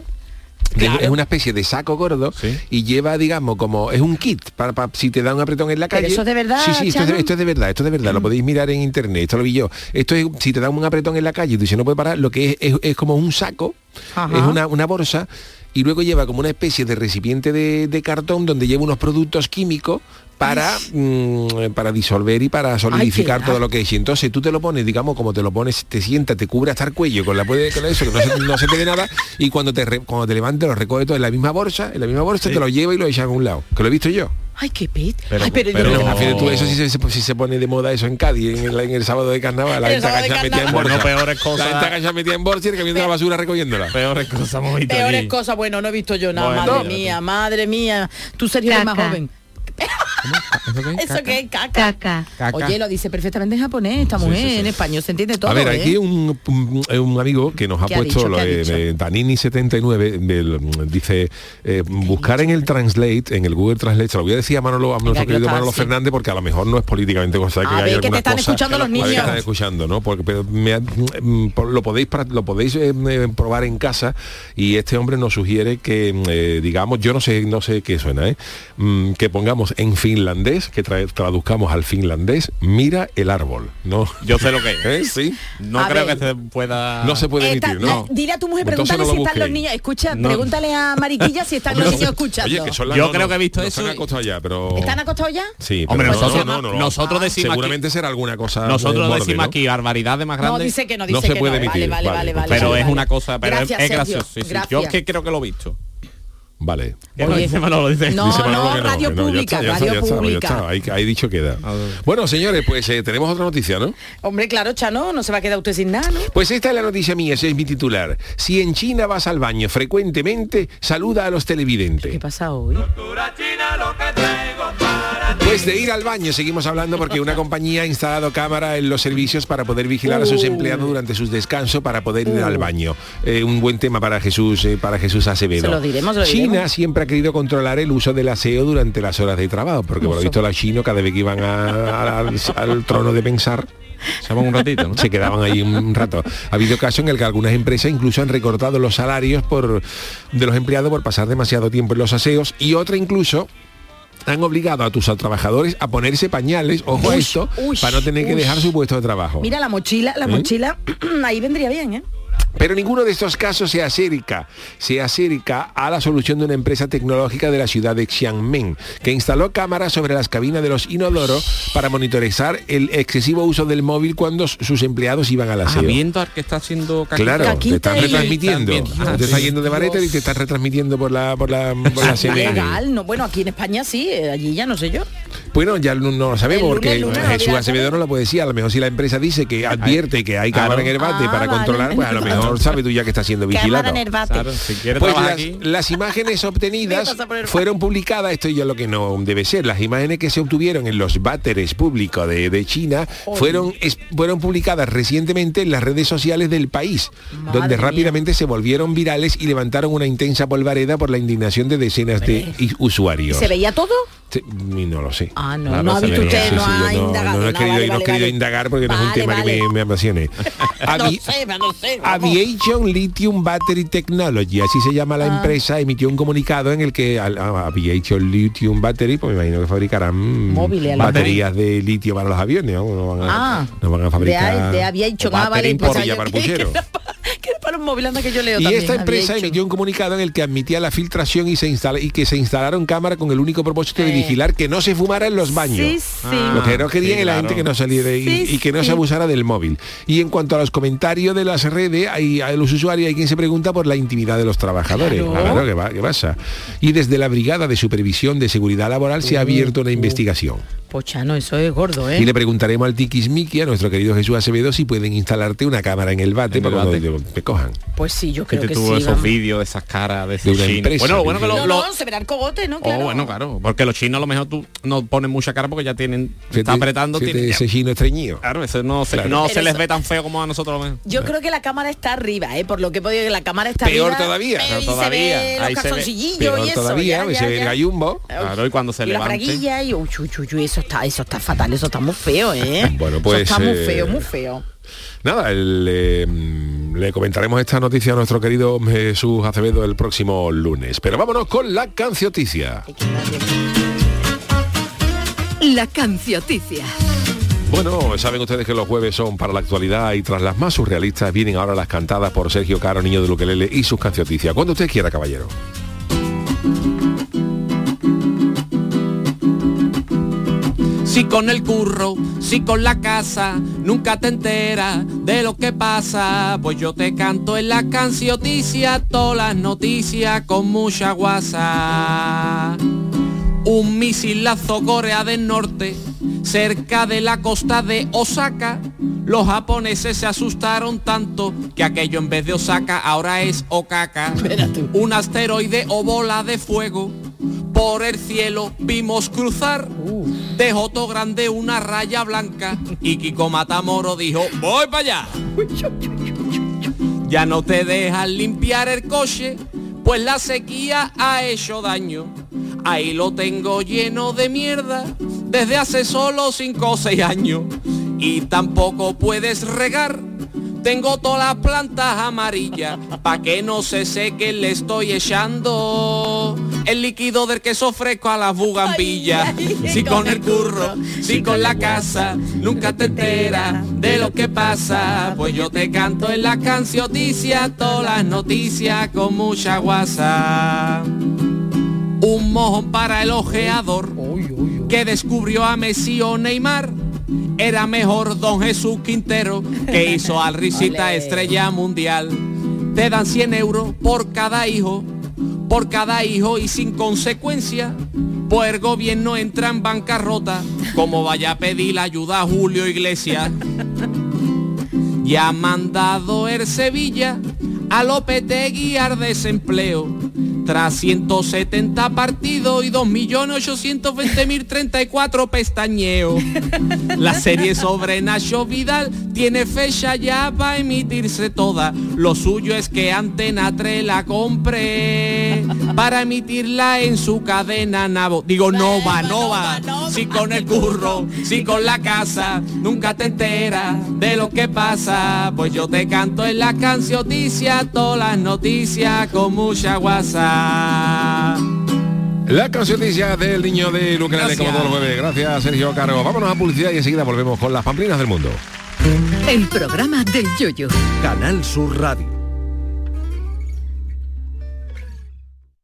Claro. Es una especie de saco gordo Sí. y lleva, digamos, como es un kit para, para si te da un apretón en la Pero calle. eso es de verdad, Sí, sí, esto es de, Chano. esto es de verdad, esto es de verdad. Lo podéis mirar en internet, esto lo vi yo. Esto es, si te da un apretón en la calle y tú dices no puede parar, lo que es, es, es como un saco, Ajá. es una, una bolsa y luego lleva como una especie de recipiente de, de cartón donde lleva unos productos químicos para, mm, para disolver y para solidificar todo lo que es. Y entonces tú te lo pones, digamos, como te lo pones, te sientas, te cubre hasta el cuello con la puede con eso, que no se, no se te ve nada, y cuando te re- cuando te levantes lo recoges todo en la misma bolsa, en la misma bolsa te lo lleva y lo echas a un lado. Que lo he visto yo. Ay, qué pit. Pero- Ay, pero, yo pero- no- imagínate tú eso si se, si se pone de moda eso en Cádiz, en el, en el sábado de carnaval, la gente metida en bolsa. Bueno, peores cosas. La gente metida en bolsa y el camión de la basura recogiéndola. Peores cosas Peores cosas, bueno, no he visto yo nada, Bueno, madre no. mía, madre mía. Tú Sergio eres más Caca. joven. ¿Eso qué? Eso que es caca. caca, Caca. Oye, lo dice perfectamente en japonés, esta mujer, sí, sí. en español se entiende todo. A ver, ¿eh? aquí un, un, un amigo que nos ha ¿Qué ha puesto dicho? lo ¿Qué ha de, dicho? de Danini79, del- dice, eh, buscar en el Translate, en el Google Translate, se lo voy a decir a Manolo, a nuestro querido Manolo así. Fernández, porque a lo mejor no es políticamente cosa que A haya ver, que te están cosa- escuchando los que niños. están escuchando, ¿no? Porque pero me ha- mm, lo podéis lo podéis eh, eh, probar en casa y este hombre nos sugiere que eh, digamos, yo no sé no sé qué suena, ¿eh? Mm, que pongamos en finlandés, que tra- traduzcamos al finlandés, mira el árbol, ¿no? Yo sé lo que es. ¿Eh? Sí. No A creo ver. que se pueda... No se puede Esta- emitir, ¿no? eh, dile a tu mujer, Entonces pregúntale no si están los niños. Escucha, No. pregúntale a Mariquilla si están los niños escuchando. Oye, que son las- Yo no, creo no, que he visto no eso están acostados ya, pero... ¿Están acostados ya? Sí, Hombre, pero nosotros, no, no, no. nosotros decimos Seguramente será alguna cosa... Nosotros eh, decimos ¿no? aquí barbaridades más No, grandes. dice que no, No dice se que puede no. emitir. Vale, vale, Vale, vale, vale. pero es una cosa, pero es- gracioso. Yo es que creo que lo he visto. Vale. ¿Qué no Oye, dice Manolo? Dice, no, Dice Manolo no, que radio que ya pública, está, ya radio está, ya pública. está, ahí, ahí dicho queda. Bueno, señores, pues eh, tenemos otra noticia, ¿no? Hombre, claro, Chano, no se va a quedar usted sin nada, ¿no? Pues esta es la noticia mía, ese es mi titular. Si en China vas al baño frecuentemente, saluda a los ¿Qué televidentes. pasa hoy? Pues de ir al baño seguimos hablando porque una compañía ha instalado cámara en los servicios para poder vigilar a sus Uh. empleados durante sus descansos para poder ir al baño. Eh, un buen tema para Jesús, eh, para Jesús Acevedo. Se lo diremos, lo China diremos. siempre ha querido controlar el uso del aseo durante las horas de trabajo, porque por lo visto los chinos cada vez que iban a- al, al trono de pensar, Se un ratito, ¿no? se quedaban ahí un rato. Ha habido casos en el que algunas empresas incluso han recortado los salarios por, de los empleados por pasar demasiado tiempo en los aseos y otra incluso han obligado a tus trabajadores a ponerse pañales, ojo a esto, uy, para no tener que dejar su puesto de trabajo. Mira la mochila, la ¿Eh? mochila, ahí vendría bien, ¿eh? Pero ninguno de estos casos se acerca, se acerca a la solución de una empresa tecnológica de la ciudad de Xiamen, que instaló cámaras sobre las cabinas de los inodoros para monitorizar el excesivo uso del móvil cuando sus empleados iban al Ah, aseo. viendo al que está haciendo caquita. Claro, te Caquita están retransmitiendo. Están viendo. te Ah, estás sí. yendo de vareta y te estás retransmitiendo por la por la, por la Es CNN. legal, no, bueno, aquí en España sí, eh, allí ya no sé yo. Bueno, ya no, no lo sabemos El porque lunes, no Jesús Acevedo no lo puede decir. A lo mejor si la empresa dice que advierte que hay cámara en el bate Ah, para vale. controlar, pues a lo mejor sabe tú ya que está siendo vigilado. en el bate. Claro, si quieres Pues las, aquí. las imágenes obtenidas fueron publicadas, esto ya lo que no debe ser, las imágenes que se obtuvieron en los váteres públicos de, de China fueron, es- fueron publicadas recientemente en las redes sociales del país, Madre donde mía. rápidamente se volvieron virales y levantaron una intensa polvareda por la indignación de decenas de usuarios. ¿Se veía todo? No lo sé. Ah, no, Claro, no ha visto usted, no ha no, indagado. no he no, querido, no indagar porque no es un tema que me, apasione. No no. Aviation Lithium Battery Technology, así se llama Ah. la empresa, emitió un comunicado en el que Aviation Lithium Battery, pues me imagino que fabricarán baterías de litio para los aviones, ¿no? No van a, Ah, no fabricar. de o ah, vale, puchero. que para los móviles anda que yo leo Y también, esta empresa emitió un comunicado en el que admitía la filtración y se instala y que se instalaron cámaras con el único propósito de vigilar que no se fumara en los baños. Sí, sí. Lo que no quería sí, que la gente que no saliera y, Sí, y que no sí. se abusara del móvil. Y en cuanto a los comentarios de las redes, hay a los usuarios hay quien se pregunta por la intimidad de los trabajadores. Claro. Claro, ¿qué, va- qué pasa? Y desde la Brigada de Supervisión de Seguridad Laboral se ha abierto una investigación. Pochano, eso es gordo, ¿eh? Y le preguntaremos al Tiquismiqui, a nuestro querido Jesús Acevedo, si pueden instalarte una cámara en el bate En el para cuando bate. te, te cojan. Pues sí, yo creo Fíjate que tú sí. esos vídeos de esas caras de De esos una chinos. empresa, Bueno, lo bueno que lo, No, lo- no, se verá el cogote, ¿no? Oh, Claro. bueno, claro, porque los chinos a lo mejor tú no ponen mucha cara porque ya tienen, Fíjate- está apretando, fíjate tienen- ese chino estreñido. Claro, eso no, se, Claro. no Pero se les eso- ve tan feo como a nosotros lo. Yo creo que la cámara está arriba, ¿eh? Por lo que he podido que la cámara está Peor arriba. todavía, peor y todavía. Se ve los Ahí se ve. calzoncillillos Peor y eso. todavía, ya, pues ya, se ve el gallumbo. Claro, y cuando se y la fraguilla y uy, eso está, eso está fatal, eso está muy feo, ¿eh? Bueno, pues, Eso está muy eh, feo, muy feo. Nada, el, eh, mm, le comentaremos esta noticia a nuestro querido Jesús Acevedo el próximo lunes. Pero vámonos con la cancioticia. La cancioticia. Bueno, saben ustedes que los jueves son para la actualidad y tras las más surrealistas vienen ahora las cantadas por Sergio Caro, niño de Luquelele y sus cancioticias. Cuando usted quiera, caballero. Si con el curro, si con la casa, nunca te enteras de lo que pasa. Pues yo te canto en la cancioticia, todas las noticias con mucha guasa. Un misilazo Corea del Norte, cerca de la costa de Osaka. Los japoneses se asustaron tanto que aquello en vez de Osaka ahora es Okaka. Un asteroide o bola de fuego por el cielo vimos cruzar. Dejó todo grande una raya blanca y Kiko Matamoro dijo, voy para allá. Ya no te dejan limpiar el coche, pues la sequía ha hecho daño. Ahí lo tengo lleno de mierda desde hace solo 5 o 6 años. Y tampoco puedes regar. Tengo todas las plantas amarillas, pa' que no se seque le estoy echando el líquido del queso fresco a las bugambillas. Si con el curro, si con la casa, nunca te enteras de lo que pasa. Pues yo te canto en la cancioticia, todas las noticias con mucha guasa. Un mojón para el ojeador que descubrió a Messi o Neymar. Era mejor Don Jesús Quintero que hizo al risita estrella mundial. Te dan 100 euros por cada hijo, por cada hijo y sin consecuencia. Pues el gobierno entra en bancarrota, como vaya a pedir la ayuda a Julio Iglesias. Ya ha mandado el Sevilla a Lopetegui al desempleo. Tras 170 partidos y 2.820.034 pestañeos. La serie sobre Nacho Vidal tiene fecha ya para emitirse toda. Lo suyo es que Antena 3 la compre para emitirla en su cadena Navo. Digo, no va, no va. Si con el curro, si con la casa, nunca te enteras de lo que pasa. Pues yo te canto en la cancioticia, todas las noticias con mucha guasa. La cancioticia del niño de Luquelele como Gracias. todos los jueves. Gracias, Sergio Caro. Vámonos a publicidad y enseguida volvemos con las pamplinas del mundo. El programa del yoyo. Canal Sur Radio.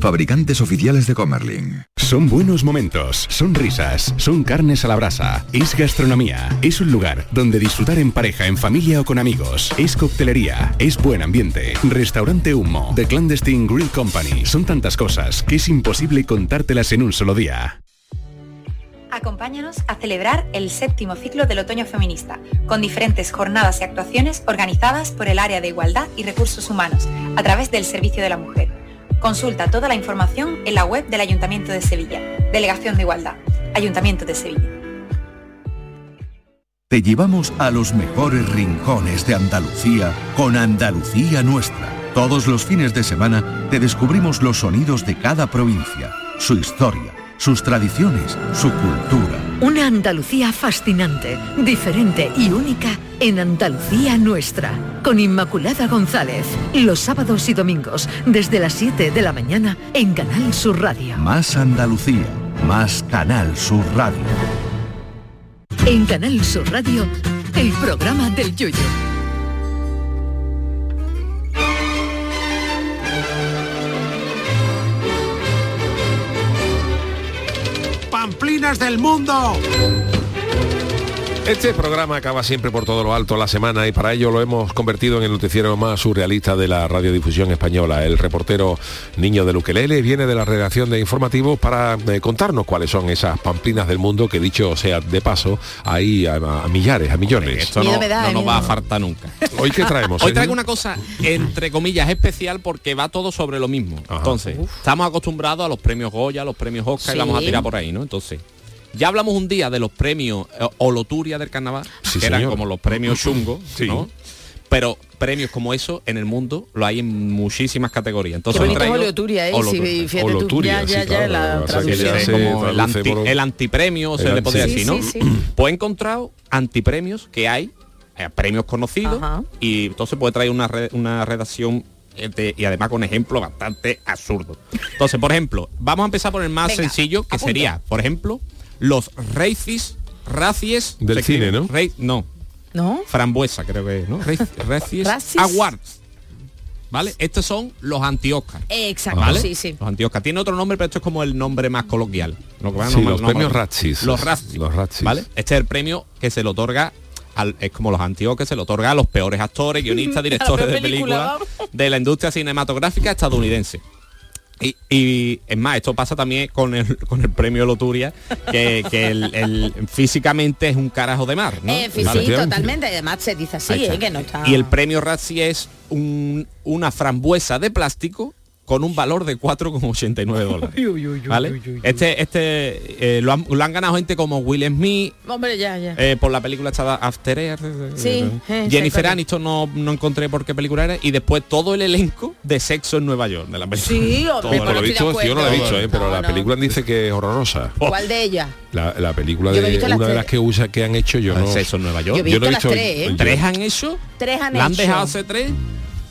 Fabricantes oficiales de Comerling. Son buenos momentos, son risas, son carnes a la brasa, es gastronomía, es un lugar donde disfrutar en pareja, en familia o con amigos, es coctelería, es buen ambiente, restaurante Humo, The Clandestine Grill Company, son tantas cosas que es imposible contártelas en un solo día. Acompáñanos a celebrar el séptimo ciclo del Otoño Feminista, con diferentes jornadas y actuaciones organizadas por el Área de Igualdad y Recursos Humanos, a través del Servicio de la Mujer. Consulta toda la información en la web del Ayuntamiento de Sevilla. Delegación de Igualdad. Ayuntamiento de Sevilla. Te llevamos a los mejores rincones de Andalucía con Andalucía Nuestra. Todos los fines de semana te descubrimos los sonidos de cada provincia, su historia, sus tradiciones, su cultura. Una Andalucía fascinante, diferente y única en Andalucía Nuestra. Con Inmaculada González. Los sábados y domingos, desde las 7 de la mañana, en Canal Sur Radio. Más Andalucía, más Canal Sur Radio. En Canal Sur Radio, el programa del Yoyo. Pamplinas del mundo. Este programa acaba siempre por todo lo alto la semana y para ello lo hemos convertido en el noticiero más surrealista de la radiodifusión española. El reportero Niño de Luquelele viene de la redacción de informativos para eh, contarnos cuáles son esas pamplinas del mundo que dicho sea de paso hay a, a millares, a millones. Esto no, no nos va a faltar nunca. Hoy qué traemos. Hoy Sergio? traigo una cosa entre comillas especial porque va todo sobre lo mismo. Entonces, estamos acostumbrados a los premios Goya, a los premios Oscar y vamos a tirar por ahí, ¿no? Entonces, ya hablamos un día de los premios eh, Oloturia del carnaval, Sí, que eran como los premios chungo, Sí. ¿no? Pero premios como eso en el mundo lo hay en muchísimas categorías. Entonces Qué traigo Oleoturia, ¿eh? Oloturia. Sí, fíjate tú, Oloturia, ya, ya, sí, ya, claro, la es se como el, anti, por- el antipremio, se le podría decir, ¿no? Sí, sí, sí. Pues he encontrado antipremios que hay, eh, premios conocidos, Ajá. y entonces puede traer una, re- una redacción eh, de- y además con ejemplos bastante absurdos. Entonces, por ejemplo, vamos a empezar por el más Venga, sencillo, que sería, por ejemplo, los Racis, Racies... Del se escribe cine, ¿no? Rei- no, ¿No? frambuesa creo que es, ¿no? Rac- Racies. Awards. ¿Vale? Estos son los anti-Oscar. Exacto, ¿Vale? sí, sí. Los anti-Oscar. Tiene otro nombre, pero esto es como el nombre más coloquial. Lo que van a Sí, nombrar- los nombrar- premios Razzies. Los Razzies. Los Razzies. ¿Vale? Este es el premio que se le otorga al- es como los anti-Oscar, se le otorga a los peores actores, guionistas, directores de películas de la industria cinematográfica estadounidense. Y, y, es más, esto pasa también con el, con el premio Loturia, que, que el, el- físicamente es un carajo de mar. ¿no? Eh, sí, totalmente. Además se dice así. ¿eh? que no está... Y el premio Razzie es un- una frambuesa de plástico con un valor de 4,89 dólares. ¿Vale? Este, este eh, lo, han, lo han ganado gente como Will Smith, Hombre, ya, ya. eh, por la película esta After Earth. Sí, eh, Jennifer Aniston no, no encontré por qué película era. Y después todo el elenco de sexo en Nueva York de la película. Sí, hombre, Todo Por lo visto, yo no lo he ¿eh? pero No, la no. película dice que es horrorosa. ¿Cuál de ellas? La, la película de visto las una de las que usa que han hecho yo no. sexo en Nueva York. Yo he Yo no visto he las visto- tres, ¿eh? yo- ¿Tres han hecho? Tres han ¿La han hecho. dejado hace tres?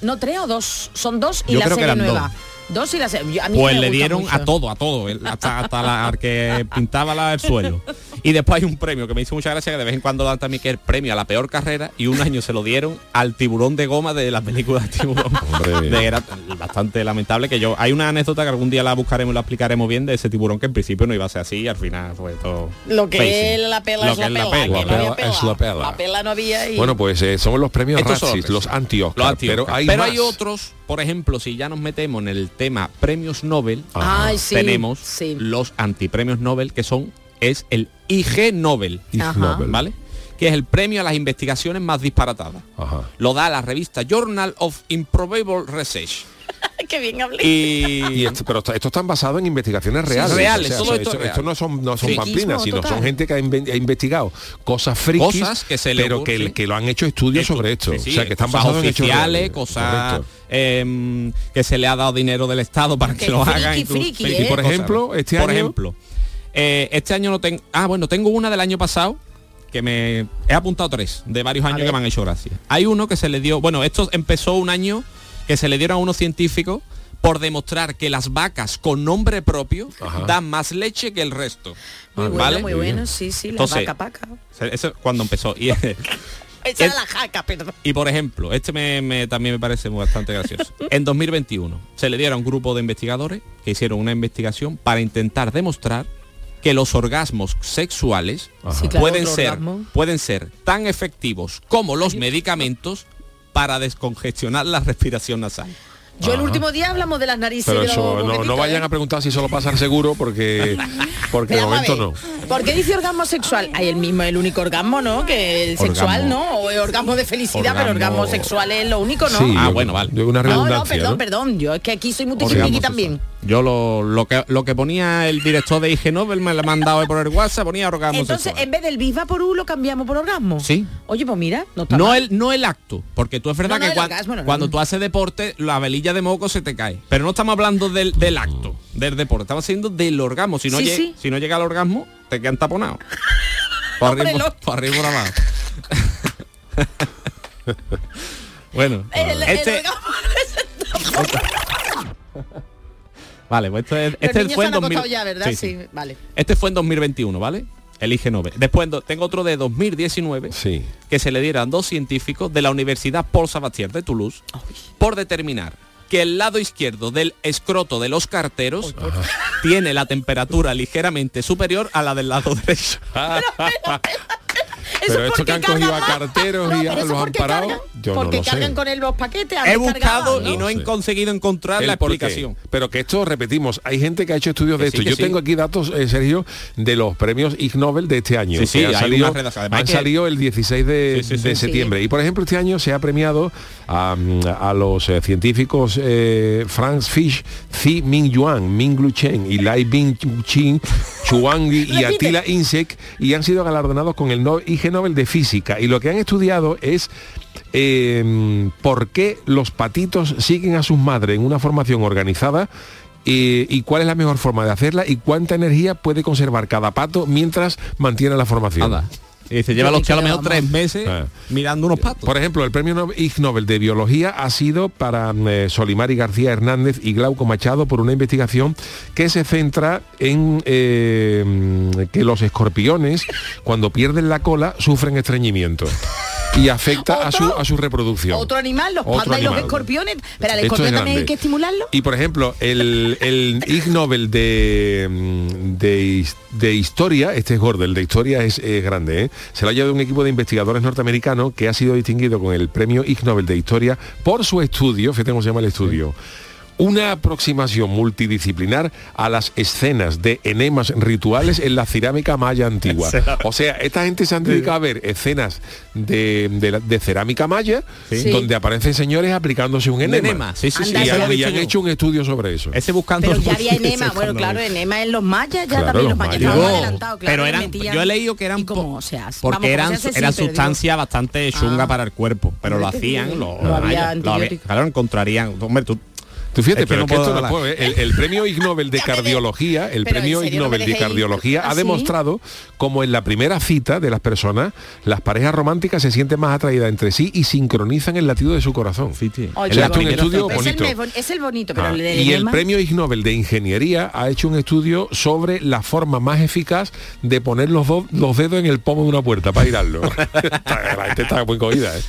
No, tres o dos. Son dos y Yo la creo que serie eran nueva. dos. Dos y a mí Pues me le dieron mucho. a todo, a todo, hasta, hasta la al que pintaba la, el suelo. Y después hay un premio que me hizo mucha gracia que de vez en cuando dan también que es el premio a la peor carrera y un año se lo dieron al tiburón de goma de la película Tiburón. Hombre. De- era bastante lamentable que yo. Hay una anécdota que algún día la buscaremos y la explicaremos bien de ese tiburón que en principio no iba a ser así y al final fue todo. Lo que es la pela Lo es que la es pela. la pela. no es la pela. La pela no había y... Bueno, pues eh, son los premios Estos son los los pero hay Pero hay otros, por ejemplo, si ya nos metemos en el tema premios Nobel, Ay, sí, tenemos sí. los antipremios Nobel que son es el IG Nobel, Ig. Nobel. ¿vale? Que es el premio a las investigaciones más disparatadas. Ajá. Lo da la revista Journal of Improbable Research. Qué bien hablé. Y, Y esto- pero esto, esto están basados en investigaciones reales. reales, O sea, todo esto, no son, no son pamplinas, sino total. son gente que ha, inven- ha investigado cosas frikis, Cosas que se le pero ocurre, que, sí. que lo han hecho estudios sobre esto. sí, sí, o sea, que están basados en hechos cosas em, que se le ha dado dinero del Estado para que lo friki, hagan. incluso- friki, sí, ¿eh? Y por ejemplo, este por año- ejemplo, eh, este año no tengo. Ah, bueno, tengo una del año pasado que me he apuntado tres de varios años que me han hecho gracia. Hay uno que se le dio, bueno, esto empezó un año que se le dieron a unos científicos por demostrar que las vacas con nombre propio Ajá. dan más leche que el resto. Muy bueno, ¿Vale? muy bueno, sí, sí, la Entonces, vaca paca. Eso es cuando empezó. Y, Esa era la jaca, perdón. y por ejemplo, este me, me- también me parece bastante gracioso. En 2021 se le dieron a un grupo de investigadores que hicieron una investigación para intentar demostrar que los orgasmos sexuales Sí, claro, pueden ser orgasmo. pueden ser tan efectivos como los medicamentos para descongestionar la respiración nasal. Yo el último día hablamos de las narices Pero eso, no, no boquetitos, vayan ¿eh? a preguntar si solo pasa al seguro porque porque de momento no. ¿Por qué dice orgasmo sexual? Hay el mismo, el único orgasmo, ¿no? Que el sexual. ¿no? O el orgasmo de felicidad, pero Orgasmo- sexual es lo único, ¿no? Sí, Ah, yo- bueno, vale. yo- Una no, no, perdón, ¿no? perdón. Yo es que aquí soy muy sexual. Yo lo, lo que lo que ponía el director de IG Nobel me lo ha mandado por el WhatsApp, ponía orgasmo Entonces, sexual. en vez del Viva por U lo cambiamos por orgasmo. Sí. Oye, pues mira, no está No mal. el, no el acto, porque tú es verdad No, que el cuan- orgasmo, no, no. cuando tú haces deporte, la velilla de moco se te cae. Pero no estamos hablando del, del acto, del deporte, estamos haciendo del orgasmo. Si no, Sí, lle- sí. si no llega al orgasmo, te quedan taponados. Por arriba, por arriba abajo. bueno, El- el este, orgasmo- vale, pues esto es- este fue en han 2000 acostado ya, ¿verdad? Sí, Sí, sí. vale. Este fue en 2021, ¿vale? Elige Nobel. Después en do- tengo otro de 2019 Sí. que se le dieran dos científicos de la Universidad Paul Sabatier de Toulouse por determinar que el lado izquierdo del escroto de los carteros tiene la temperatura ligeramente superior a la del lado derecho. Pero esto porque que han cogido a carteros No, y pero a eso los han porque parado, cargan- yo no porque lo sé. cargan con él los paquetes. He buscado cargaban, y no he sé. conseguido encontrar El la qué. explicación. Pero que esto, repetimos, hay gente que ha hecho estudios de sí, esto. Yo sí. tengo aquí datos, eh, Sergio, de los premios Ig Nobel de este año. Sí, han hay salido, han que- salido el 16 de, Sí, sí, sí. de Sí. septiembre. Y por ejemplo, este año se ha premiado a, a los eh, científicos eh, Franz Fish, Zi Ming Yuan, Ming Lu Chen y Lai Bing Chin, Chuang y. Attila Insek y han sido galardonados con el no- IG Nobel de Física. Y lo que han estudiado es eh, por qué los patitos siguen a sus madres en una formación organizada y cuál es la mejor forma de hacerla y cuánta energía puede conservar cada pato mientras mantiene la formación. Y dice, lleva los tíos a lo quedo, mejor tres meses Ah. mirando unos patos. Por ejemplo, el premio Nobel- Ig Nobel de Biología ha sido para eh, Solimari García Hernández y Glauco Machado por una investigación que se centra en eh, que los escorpiones, cuando pierden la cola, sufren estreñimiento y afecta a su, a su reproducción. Otro animal, los Otro pandas y los escorpiones. Pero al es escorpión también hay que estimularlo. Y por ejemplo, el, el Ig Nobel de, de, de historia, este es gordo, el de historia es, es grande, ¿eh? se lo ha llevado un equipo de investigadores norteamericanos que ha sido distinguido con el premio Ig Nobel de historia por su estudio, fíjate cómo se llama el estudio. Una aproximación multidisciplinar a las escenas de enemas rituales en la cerámica maya antigua. O sea, esta gente se han dedicado a ver escenas de, de cerámica maya Sí. donde aparecen señores aplicándose un enema. enema, sí, sí. Anda, Y, han, lo y hecho un estudio sobre eso. Ese buscando Pero ya había ese enema, bueno, claro, enema en los mayas, ya Claro, también los mayas Yo- claro, pero eran, metían- yo he leído que eran ¿Y cómo po- se hace? porque Vamos, ¿cómo eran, se eran digo- sustancias bastante chunga Ah. para el cuerpo, pero lo hacían mayas, lo había- claro, encontrarían, hombre, tú Tú fíjate, Es que pero no es que esto puedo no hablar. puedo, ¿eh? el, el premio Ig Nobel de cardiología, el Pero, premio ¿en Ig no Nobel de cardiología ha así? demostrado como en la primera cita de las personas, las parejas románticas se sienten más atraídas entre sí y sincronizan el latido de su corazón. Es un bonito. estudio Es el bonito. me- bon- Es el bonito, pero Ah, el y el premio Ig Nobel de Ingeniería ha hecho un estudio sobre la forma más eficaz de poner los, dos- los dedos en el pomo de una puerta para girarlo. la gente está muy cogida. ¿eh?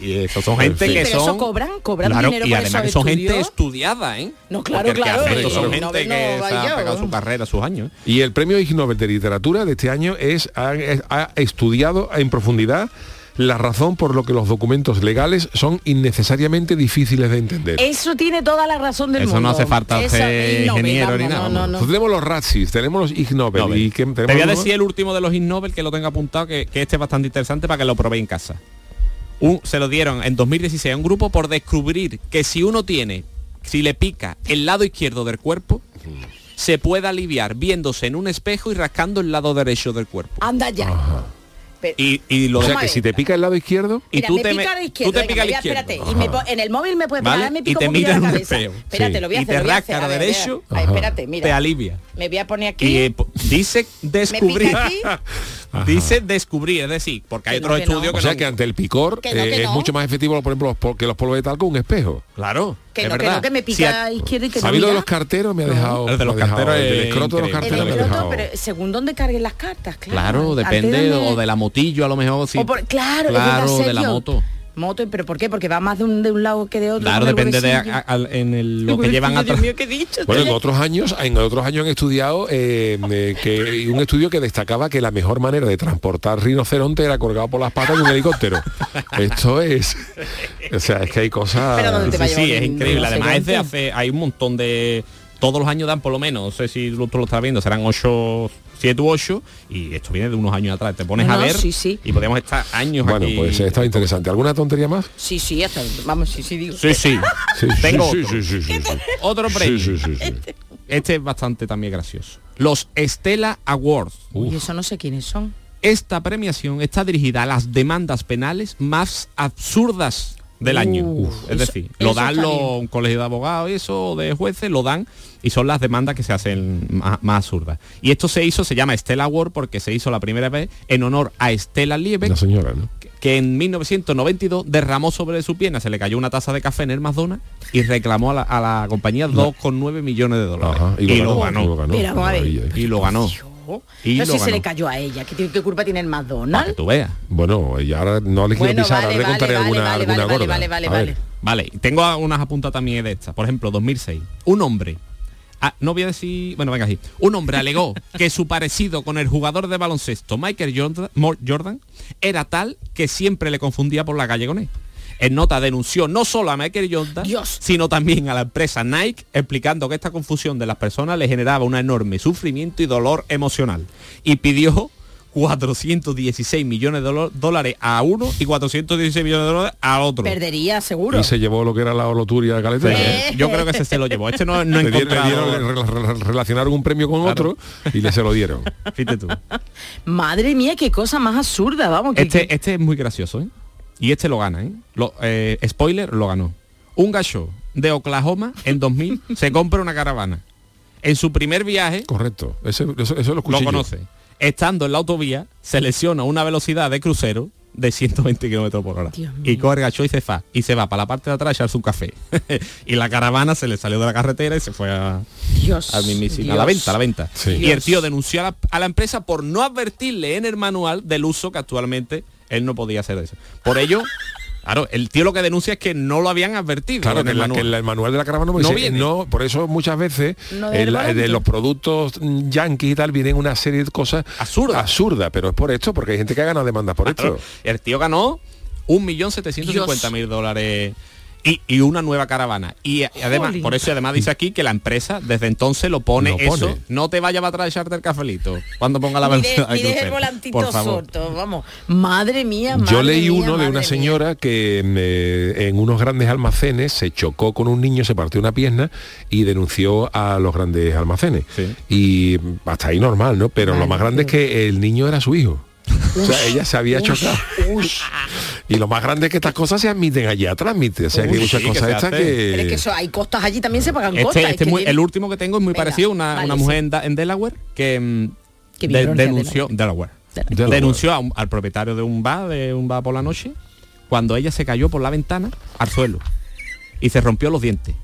Y eso son En gente que Pero eso son cobran, cobran Claro, dinero y por además que son gente estudiada, ¿eh? No, claro, Porque el que claro, hace son gente que no se ha pegado su carrera, sus años. Y el premio Ig Nobel de Literatura de este año es ha, ha estudiado en profundidad la razón por lo que los documentos legales son innecesariamente difíciles de entender. Eso tiene toda la razón del Eso mundo. no hace falta Eso- ser y no, ingeniero ni nada, No, no, Entonces no. tenemos los Razzies, tenemos los Ig Nobel, Nobel. y que Te tenemos voy a uno- decir el último de los Ig Nobel que lo tenga apuntado, que, que este es bastante interesante para que lo probéis en casa. Un- se lo dieron en 2016 a un grupo por descubrir que si uno tiene si le pica el lado izquierdo del cuerpo, se puede aliviar viéndose en un espejo y rascando el lado derecho del cuerpo. Anda ya. Pero- Y, y lo O sea de- que si te pica el lado izquierdo y Mira, tú me te, pica me- la tú izquierda, te venga, pica a la mira, izquierda. espérate, y me en el móvil me puede ¿Vale? me Y pico te mira en la un cabeza. espejo. Espérate, Sí. lo voy a y hacer. te voy a rasca derecho, espérate, mira. te alivia. Me voy a poner aquí. Y eh, dice descubrir, dice descubrir, es decir, porque hay Que no, otros que no. estudios que o sea que ante el picor Que no, eh, que es no. mucho más efectivo por ejemplo los que los polvos de talco un espejo Claro, Que es no, que verdad. no, que me pica izquierda y que. ¿Sabido de los carteros? Me ha dejado. El de los carteros el escroto de los carteros me ha dejado. pero según dónde carguen las cartas, claro. Claro, depende o de la motillo a lo mejor. sí. Claro, claro, de la moto. Moto, pero ¿por qué? Porque va más de un, de un lado que de otro. Claro, depende de huesillo. a- a- en el- lo que llevan atrás. Mío, ¿qué he dicho? Bueno, en otros años, en otros años han estudiado eh, eh, que un estudio que destacaba que la mejor manera de transportar rinoceronte era colgado por las patas de un helicóptero. Esto es, o sea, es que hay cosas. Pero ¿dónde te va a Sí, sí, es increíble. Además es de hace, hay un montón de. Todos los años dan por lo menos, no sé si tú lo estás viendo, serán 8, 7 u 8, y esto viene de unos años atrás. Te pones No, a ver sí, sí. y podemos estar años Bueno, aquí. pues está interesante. ¿Alguna tontería más? Sí, sí, hasta, vamos, sí, sí, digo. Sí, sí. Tengo sí, otro. sí, sí, sí, sí. Otro premio. sí, sí, sí. Este es bastante también gracioso. Los Stella Awards. Y eso no sé quiénes son. Esta premiación está dirigida a las demandas penales más absurdas del año. Uf, es eso- decir, lo dan los bien. un colegio de abogados y eso, de jueces, lo dan y son las demandas que se hacen más, más absurdas. Y esto se hizo, se llama Stella Award porque se hizo la primera vez en honor a Stella Liebeck, La señora, ¿no? que en 1992 derramó sobre su pierna, se le cayó una taza de café en el McDonald's y reclamó a la, a la compañía 2,9 millones de dólares. Ajá, y, lo ganó. y lo ganó. A ver. Maravilla, ¿eh? Y lo ganó. Y Pero lo si se le cayó a ella, ¿qué, culpa tiene el Para que McDonald's? tú veas. Bueno, y ahora no le quiero Bueno, pisar, vale, ahora le vale, contaré vale, alguna, vale, alguna vale, gorda. vale, vale, A vale. Vale, tengo unas apuntas también de estas. Por ejemplo, 2006. Un hombre. ah, no voy a decir... Bueno, venga, sí. Un hombre alegó que su parecido con el jugador de baloncesto Michael Jordan, Jordan era tal que siempre le confundía por la calle con él. En nota denunció no solo a Michael Jordan, Dios. sino también a la empresa Nike, explicando que esta confusión de las personas le generaba un enorme sufrimiento y dolor emocional. Y pidió 416 millones de dólares a uno y 416 millones de dólares al otro. Perdería, seguro. Y se llevó lo que era la oloturia caletera. Eh, Yo creo que ese se lo llevó. Este no, no Le encontrado... dieron- relacionaron un premio con otro y le se lo dieron. Fíjate tú. Madre mía, qué cosa más absurda, vamos. que- Este, que- este es muy gracioso, ¿eh? Y este lo gana, ¿eh? Lo- eh, spoiler, lo ganó. Un gacho de Oklahoma en 2000 se compra una caravana. En su primer viaje, Correcto. Ese- eso, eso lo lo yo. conoce. Estando en la autovía, se lesiona una velocidad de crucero de 120 kilómetros por hora. Y el gacho y se va. Y se va para la parte de atrás a echarse un café. y la caravana se le salió de la carretera y se fue a, Dios, a Dios. la venta, a la venta. Sí. Y el tío denunció a la, a la empresa por no advertirle en el manual del uso que actualmente él no podía hacer eso. Por ello, claro, el tío lo que denuncia es que no lo habían advertido Claro, en que, el la- que manual. el manual de la caravana No dice, viene. no, por eso muchas veces No la- de los productos yankees y tal vienen una serie de cosas Absurdas. absurdas, pero es por esto, porque hay gente que ha ganado demandas por Claro, esto. el tío ganó un millón setecientos cincuenta mil dólares y, y una nueva caravana. Y, y además, Jolín. por eso además dice aquí que la empresa desde entonces lo pone, Lo pone. eso. No te atrás a echarte el cafelito cuando ponga la velocidad el volantito Por favor. vamos. Madre mía, Yo madre leí mía, uno de una mía. señora que eh, en unos grandes almacenes se chocó con un niño, se partió una pierna y denunció a los grandes almacenes. Sí. Y hasta ahí normal, ¿no? Pero lo más grande es que el niño era su hijo. O sea, ella se había chocado. Y lo más grande es que estas cosas se admiten allí atrás, admite. O sea, que hay muchas sí, cosas estas que... Pero es que eso, hay costas allí, también se pagan costas. Este, es este que muy- tiene- el último que tengo es muy Venga, parecido, una, vale, una sí. mujer en, Da- en Delaware que mm, Que de- vinieron de denunció Delaware. Delaware. denunció a un- al propietario de un bar, de un bar por la noche, cuando ella se cayó por la ventana al suelo y se rompió los dientes.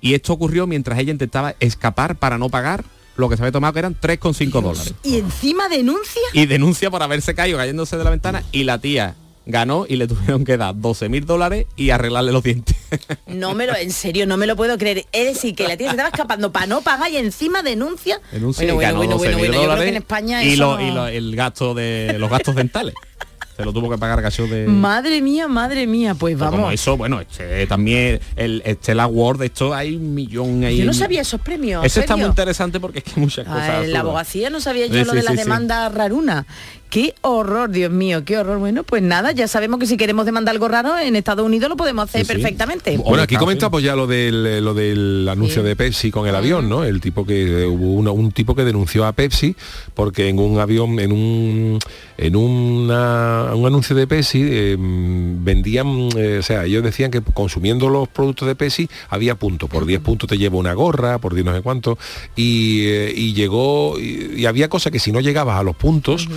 Y esto ocurrió mientras ella intentaba escapar para no pagar lo que se había tomado que eran 3,5 dólares. Y encima denuncia. Y denuncia por haberse caído cayéndose de la ventana y la tía ganó y le tuvieron que dar 12 mil dólares y arreglarle los dientes. No me lo, en serio, no me lo puedo creer. Es decir, que la tía se estaba escapando para no pagar y encima denuncia. Denuncia bueno, y ganó bueno, 12 bueno, bueno, yo creo dólares que en España y, eso lo- y lo- el gasto de los gastos dentales. Se lo tuvo que pagar gacho de... Madre mía, madre mía, pues vamos. Como eso, bueno, este, también el Stella Award, esto hay un millón ahí. Yo no sabía esos premios. Eso está muy interesante porque es que muchas Ah, cosas. en la abogacía no sabía yo Sí, lo sí, de las sí, sí. demandas rarunas. Qué horror, Dios mío, qué horror. Bueno, pues nada, ya sabemos que si queremos demandar algo raro en Estados Unidos lo podemos hacer perfectamente. Bueno, aquí comentamos ya lo del, lo del anuncio de Pepsi con el avión, ¿no? El tipo que eh, hubo una- un tipo que denunció a Pepsi porque en un avión, en un en una- un anuncio de Pepsi eh, vendían, eh, o sea, ellos decían que consumiendo los productos de Pepsi había puntos. Por 10 puntos te lleva una gorra, por 10 no sé cuánto. Y, eh, y llegó, y, y había cosas que si no llegabas a los puntos,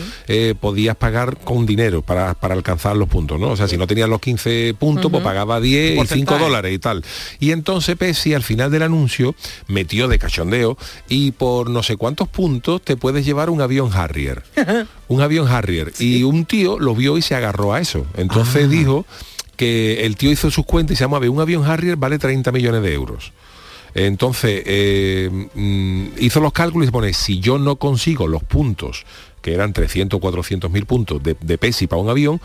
podías pagar con dinero para, para alcanzar los puntos, ¿no? O sea, si no tenías los 15 puntos, pues pagaba 10 y 5 Porcentaje. dólares y tal. Y entonces Pepsi al final del anuncio metió de cachondeo y por no sé cuántos puntos te puedes llevar un avión Harrier. un avión Harrier. Y un tío lo vio y se agarró a eso. Entonces dijo que el tío hizo sus cuentas y se llama, un avión Harrier vale 30 millones de euros. Entonces, eh, mm, hizo los cálculos y pone, si yo no consigo los puntos, que eran 300, 400 mil puntos de, de PESI para un avión,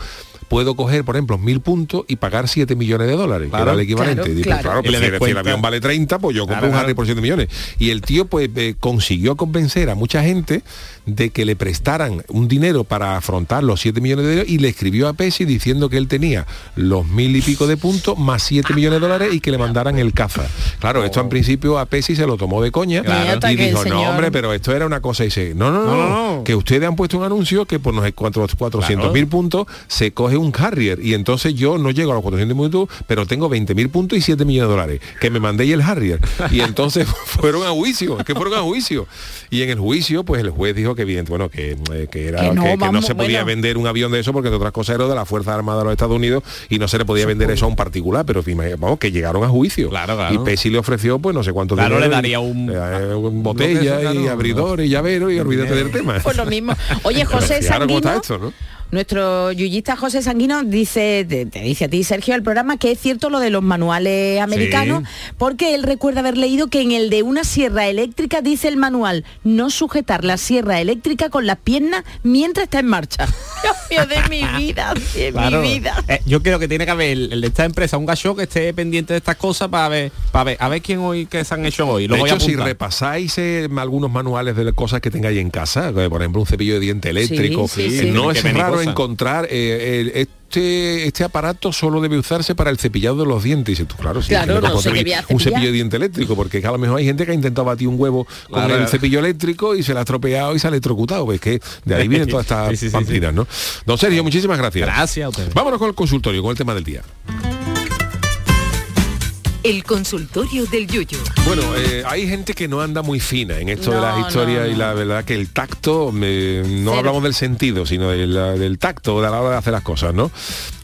puedo coger, por ejemplo, mil puntos y pagar 7 millones de dólares, que Claro, era el equivalente. claro, Dice, claro. claro, Y pues si, el- si el descuenta- avión vale 30, pues yo compro Claro, un claro. Harrier por 7 millones. Y el tío pues eh, consiguió convencer a mucha gente de que le prestaran un dinero para afrontar los 7 millones de dólares y le escribió a Pesi diciendo que él tenía los mil y pico de puntos más 7 millones de dólares y que le mandaran el caza. Claro, esto en principio a Pesi se lo tomó de coña y que dijo, no hombre, pero esto era una cosa y dice, no, no, no, No, no, no. que ustedes han puesto un anuncio que por no sé cuántos 400 mil puntos se coge un Harrier y entonces yo no llego a los 400 mil puntos, pero tengo 20 mil puntos y 7 millones de dólares. Que me mandéis el Harrier. Y entonces fueron a juicio, que fueron a juicio. Y en el juicio, pues el juez dijo que evidente, bueno, que, eh, que era Que no, que no, vamos, se podía bueno. vender un avión de eso porque entre otras cosas era de la Fuerza Armada de los Estados Unidos y no se le podía vender eso a un particular, pero imagina- vamos, que llegaron a juicio. claro. Y Pesi le ofreció, pues no sé cuánto Claro, dinero le daría un- eh, un botella Lo que eso, y claro. abridores y llaveros y olvídate del tema. Pues lo mismo. Oye, José Sanguino, esto, ¿no? Nuestro yuyista José Sanguino dice, te, te dice a ti, Sergio, el programa que es cierto lo de los manuales americanos, porque él recuerda haber leído que en el de una sierra eléctrica dice el manual, no sujetar la sierra eléctrica con las piernas mientras está en marcha. Dios mío, de mi vida, de Claro. mi vida. Eh, yo creo que tiene que haber el, de esta empresa un gacho que esté pendiente de estas cosas para ver, para ver, a ver quién hoy que se han hecho hoy. Lo de voy a hecho, si apuntar. repasáis eh, algunos manuales de cosas que tengáis en casa, por ejemplo, un cepillo de diente eléctrico, sí, sí. no es raro encontrar eh, el- este, este aparato solo debe usarse para el cepillado de los dientes. Y dices tú, claro, sí, Claro, no voy a un cepillo de diente eléctrico, porque a lo mejor hay gente que ha intentado batir un huevo con Claro, el cepillo eléctrico y se le ha estropeado y se ha electrocutado. Pues que de ahí vienen todas estas Sí, sí, sí, pamplinas, ¿no? Don Sergio, muchísimas gracias. Gracias a ustedes. Vámonos con el consultorio, con el tema del día. El consultorio del Yuyu. Bueno, eh, hay gente que no anda muy fina en esto de las historias no, y la verdad que el tacto, me- no Cero. hablamos del sentido, sino del, del tacto de a la hora de hacer las cosas, ¿no?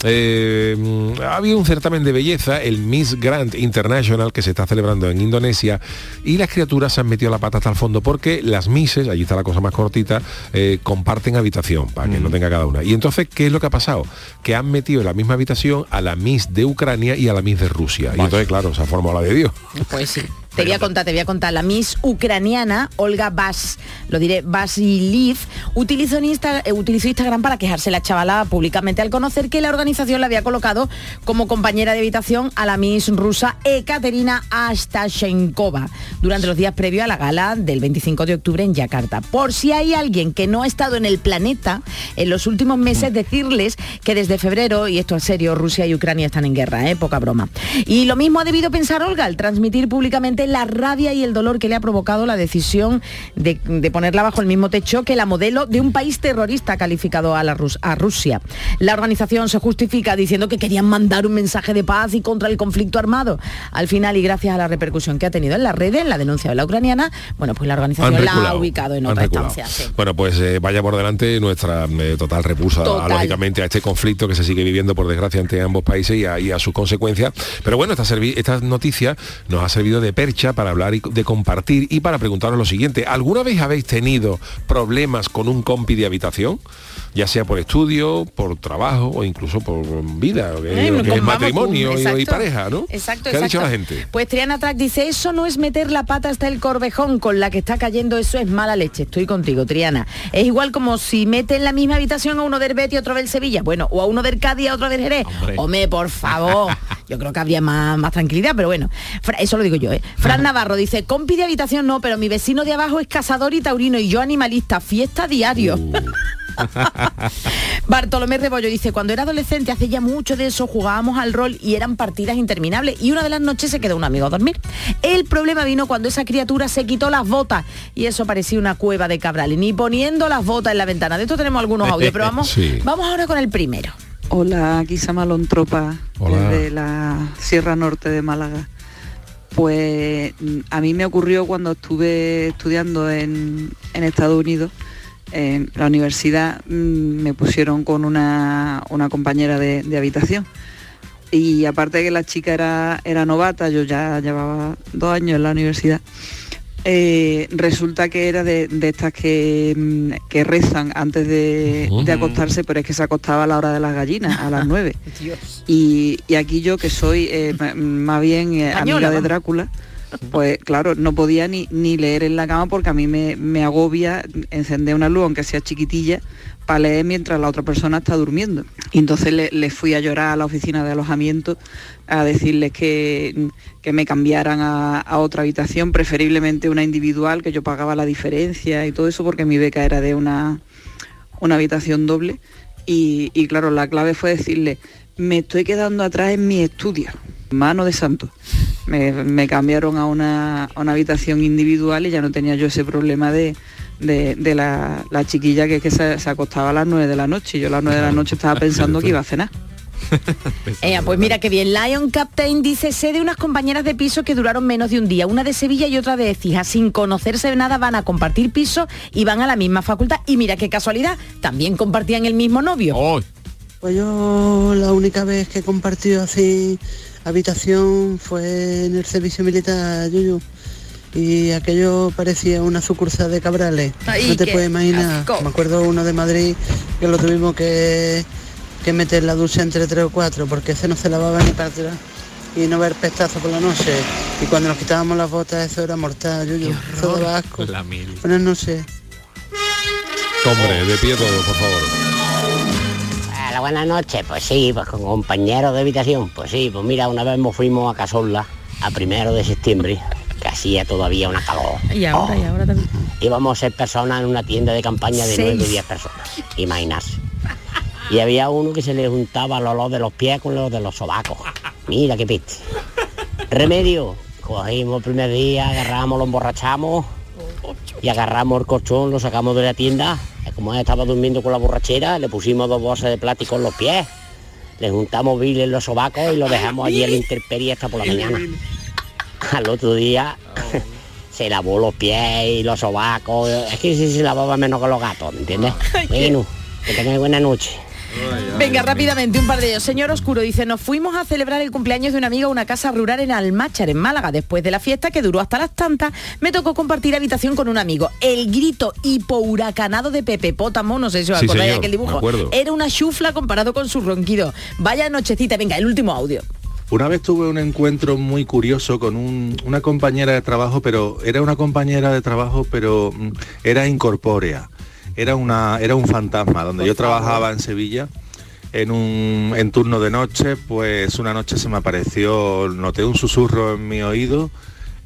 Eh, mm, ha habido un certamen de belleza, el Miss Grand International, que se está celebrando en Indonesia, y las criaturas se han metido la pata hasta el fondo porque las Misses, allí está la cosa más cortita, eh, comparten habitación para que no tenga cada una. Y entonces, ¿qué es lo que ha pasado? Que han metido en la misma habitación a la Miss de Ucrania y a la Miss de Rusia. Y entonces, claro, se ha la de Dios. Pues sí. Te voy a contar, te voy a contar. La Miss ucraniana, Olga Bas, lo diré, Basiliv, utilizó, en Insta- eh, utilizó Instagram para quejarse la chavala públicamente al conocer que la organización la había colocado como compañera de habitación a la Miss rusa Ekaterina Astashenkova durante los días previos a la gala del 25 de octubre en Yakarta. Por si hay alguien que no ha estado en el planeta en los últimos meses, decirles que desde febrero, y esto es serio, Rusia y Ucrania están en guerra, ¿eh? poca broma. Y lo mismo ha debido pensar Olga al transmitir públicamente la rabia y el dolor que le ha provocado la decisión de, de ponerla bajo el mismo techo que la modelo de un país terrorista calificado a, la Rus- a Rusia. La organización se justifica diciendo que querían mandar un mensaje de paz y contra el conflicto armado. Al final, y gracias a la repercusión que ha tenido en las redes, la denuncia de la ucraniana, bueno, pues la organización la ha ubicado en otra instancia. sí. Bueno, pues eh, vaya por delante nuestra eh, total repulsa, Total. lógicamente, a este conflicto que se sigue viviendo, por desgracia, entre ambos países y a, y a sus consecuencias. Pero bueno, esta, esta noticia nos ha servido de percha para hablar y de compartir y para preguntaros lo siguiente. ¿Alguna vez habéis tenido problemas con un compi de habitación? Ya sea por estudio, por trabajo o incluso por vida, que, Eh, que es matrimonio con- y- y, exacto. pareja, ¿no? Exacto, ¿Qué ha dicho exacto. la gente? Pues Triana Track dice, eso no es meter la pata hasta el corvejón, con la que está cayendo eso es mala leche. Estoy contigo, Triana. Es igual como si mete en la misma habitación a uno del Betis y otro del Sevilla. Bueno, o a uno del Cádiz y a otro del Jerez. Hombre, por favor. Yo creo que habría más, más tranquilidad, pero bueno. Fra- Eso lo digo yo, ¿eh? Fran Navarro dice, compi de habitación no, pero mi vecino de abajo es cazador y taurino y yo animalista. Fiesta diario. Bartolomé Rebollo dice, cuando era adolescente, hace ya mucho de eso, jugábamos al rol y eran partidas interminables y una de las noches se quedó un amigo a dormir. El problema vino cuando esa criatura se quitó las botas y eso parecía una cueva de cabral, ni poniendo las botas en la ventana. De esto tenemos algunos audios, pero vamos, Sí. vamos ahora con el primero. Hola, aquí Samalón Tropa, Hola. desde la Sierra Norte de Málaga. Pues a mí me ocurrió cuando estuve estudiando en, en Estados Unidos, en la universidad, mm, me pusieron con una, una compañera de, de habitación. Y aparte de que la chica era, era novata, yo ya llevaba dos años en la universidad, eh, resulta que era de, de estas que, mm, que rezan antes de, de acostarse, pero es que se acostaba a la hora de las gallinas, a las nueve. Y, y aquí yo, que soy eh, más bien eh, amiga de. Drácula, pues claro, no podía ni, ni leer en la cama porque a mí me, me agobia encender una luz, aunque sea chiquitilla, para leer mientras la otra persona está durmiendo. Y entonces le, le fui a llorar a la oficina de alojamiento a decirles que, que me cambiaran a, a otra habitación, preferiblemente una individual, que yo pagaba la diferencia y todo eso porque mi beca era de una, una habitación doble. Y, y claro, la clave fue decirle, me estoy quedando atrás en mi estudio, mano de santo. Me, me cambiaron a una, a una habitación individual y ya no tenía yo ese problema de, de, de la, la chiquilla que, que se, se acostaba a las 9 de la noche y yo a las 9 de la noche estaba pensando que iba a cenar. Pues mira qué bien. Lion Captain dice, sé de unas compañeras de piso que duraron menos de un día, una de Sevilla y otra de Écija. Sin conocerse de nada van a compartir piso y van a la misma facultad. Y mira qué casualidad, también compartían el mismo novio. Pues yo la única vez que he compartido así habitación fue en el servicio militar, Yuyu. Y aquello parecía una sucursal de Cabrales. Ay, no te puedes imaginar. asco. Me acuerdo uno de Madrid que lo tuvimos que, que meter la ducha entre tres o cuatro porque ese no se lavaba ni para atrás. Y no ver pestazo por la noche. Y cuando nos quitábamos las botas eso era mortal, Yuyu. Daba asco. La mil. Buenas noches. Hombre, de pie todo, por favor. Hola, buenas noches. Pues sí, pues con compañeros de habitación. Pues sí, pues mira, una vez nos fuimos a Casolla a primero de septiembre, que hacía todavía una calor. Y ahora, y ahora también. Íbamos a ser personas en una tienda de campaña de Seis. 9 o 10 personas. Imaginarse. Y había uno que se le juntaba el olor de los pies con los de los sobacos. Mira qué piste. Remedio. Cogimos el primer día, agarramos, lo emborrachamos y agarramos el colchón, lo sacamos de la tienda. Y Como él estaba durmiendo con la borrachera, le pusimos dos bolsas de plástico en los pies. Le juntamos biles en los sobacos y lo dejamos allí a la intemperie hasta por la mañana. Al otro día se lavó los pies y los sobacos. Es que sí se lavaba menos que los gatos, ¿me entiendes? Bueno, que tengáis buena noche. Venga, rápidamente, un par de ellos. Señor Oscuro dice, nos fuimos a celebrar el cumpleaños de una amiga a una casa rural en Almáchar, en Málaga. Después de la fiesta, que duró hasta las tantas, me tocó compartir habitación con un amigo. El grito hipohuracanado de Pepe Pótamo, no sé si os Sí, acordáis de señor, aquel dibujo, acuerdo. era una chufla comparado con su ronquido. Vaya nochecita, venga, el último audio. Una vez tuve un encuentro muy curioso con un- una compañera de trabajo, pero era una compañera de trabajo, pero mm, era incorpórea. Era, una, era un fantasma. Donde yo trabajaba en Sevilla, en un en turno de noche, pues una noche se me apareció, noté un susurro en mi oído,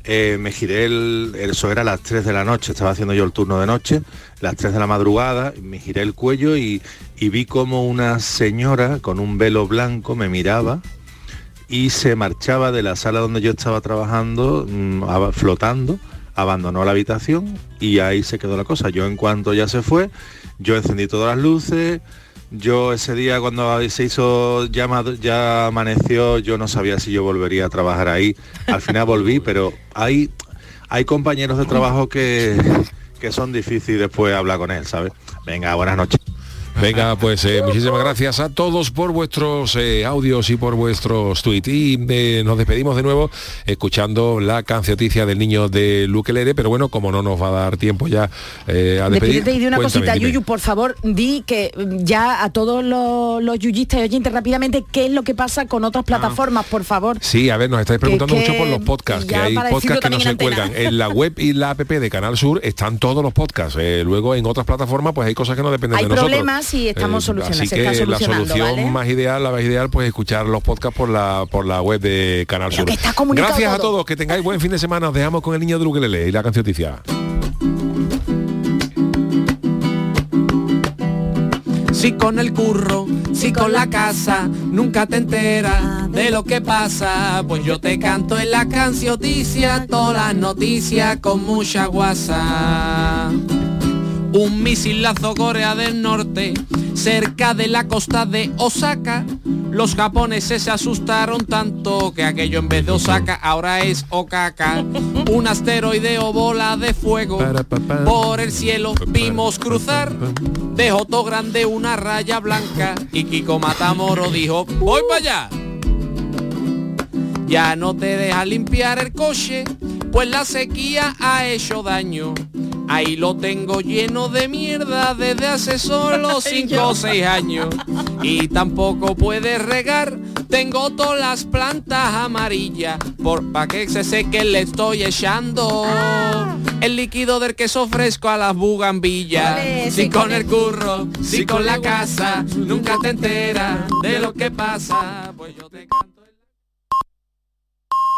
eh, me giré, el, eso era a las 3 de la noche, estaba haciendo yo el turno de noche, las 3 de la madrugada, me giré el cuello y, y vi como una señora con un velo blanco me miraba y se marchaba de la sala donde yo estaba trabajando, mm, flotando, abandonó la habitación y ahí se quedó la cosa. Yo en cuanto ya se fue, yo encendí todas las luces, yo ese día cuando se hizo ya, ya amaneció, yo no sabía si yo volvería a trabajar ahí. Al final volví, pero hay, hay compañeros de trabajo que, que son difíciles después hablar con él, ¿sabes? Venga, buenas noches. Venga, pues eh, muchísimas gracias a todos por vuestros eh, audios y por vuestros tweets. Y eh, nos despedimos de nuevo escuchando la cancioticia del niño de Luquelere, pero bueno, como no nos va a dar tiempo ya a despedir. Despídete y di una cosita, dime. Yuyu, por favor, di que ya a todos los, los yuyistas y oyentes rápidamente qué es lo que pasa con otras plataformas, por favor. Sí, a ver, nos estáis preguntando que- mucho por los podcasts, que hay podcasts que no se cuelgan. En la web y la app de Canal Sur están todos los podcasts. Luego en otras plataformas pues hay cosas que no dependen Hay de nosotros. problemas y estamos solucionando, Así se que la solución ¿vale? más ideal, la más ideal, pues escuchar los podcasts por la por la web de Canal Sur. está Gracias a todo. todos, que tengáis buen fin de semana. Os dejamos con el niño de Luquelele y la cancioticia. si con el curro, si con la casa, nunca te enteras de lo que pasa. Pues yo te canto en la cancioticia, todas las noticias con mucha guasa. Un misilazo Corea del Norte, cerca de la costa de Osaka. Los japoneses se asustaron tanto que aquello en vez de Osaka ahora es Okaka. Un asteroide o bola de fuego por el cielo vimos cruzar. Dejó todo grande una raya blanca y Kiko Matamoro dijo, voy para allá. Ya no te deja limpiar el coche, pues la sequía ha hecho daño. Ahí lo tengo lleno de mierda desde hace solo 5 o 6 años. Y tampoco puedes regar, tengo todas las plantas amarillas. Por pa' que se seque le estoy echando el líquido del queso fresco a las bugambillas. Ole, Si sí, con el curro, si sí, con con la casa, nunca te enteras de lo que pasa. Pues yo te canto.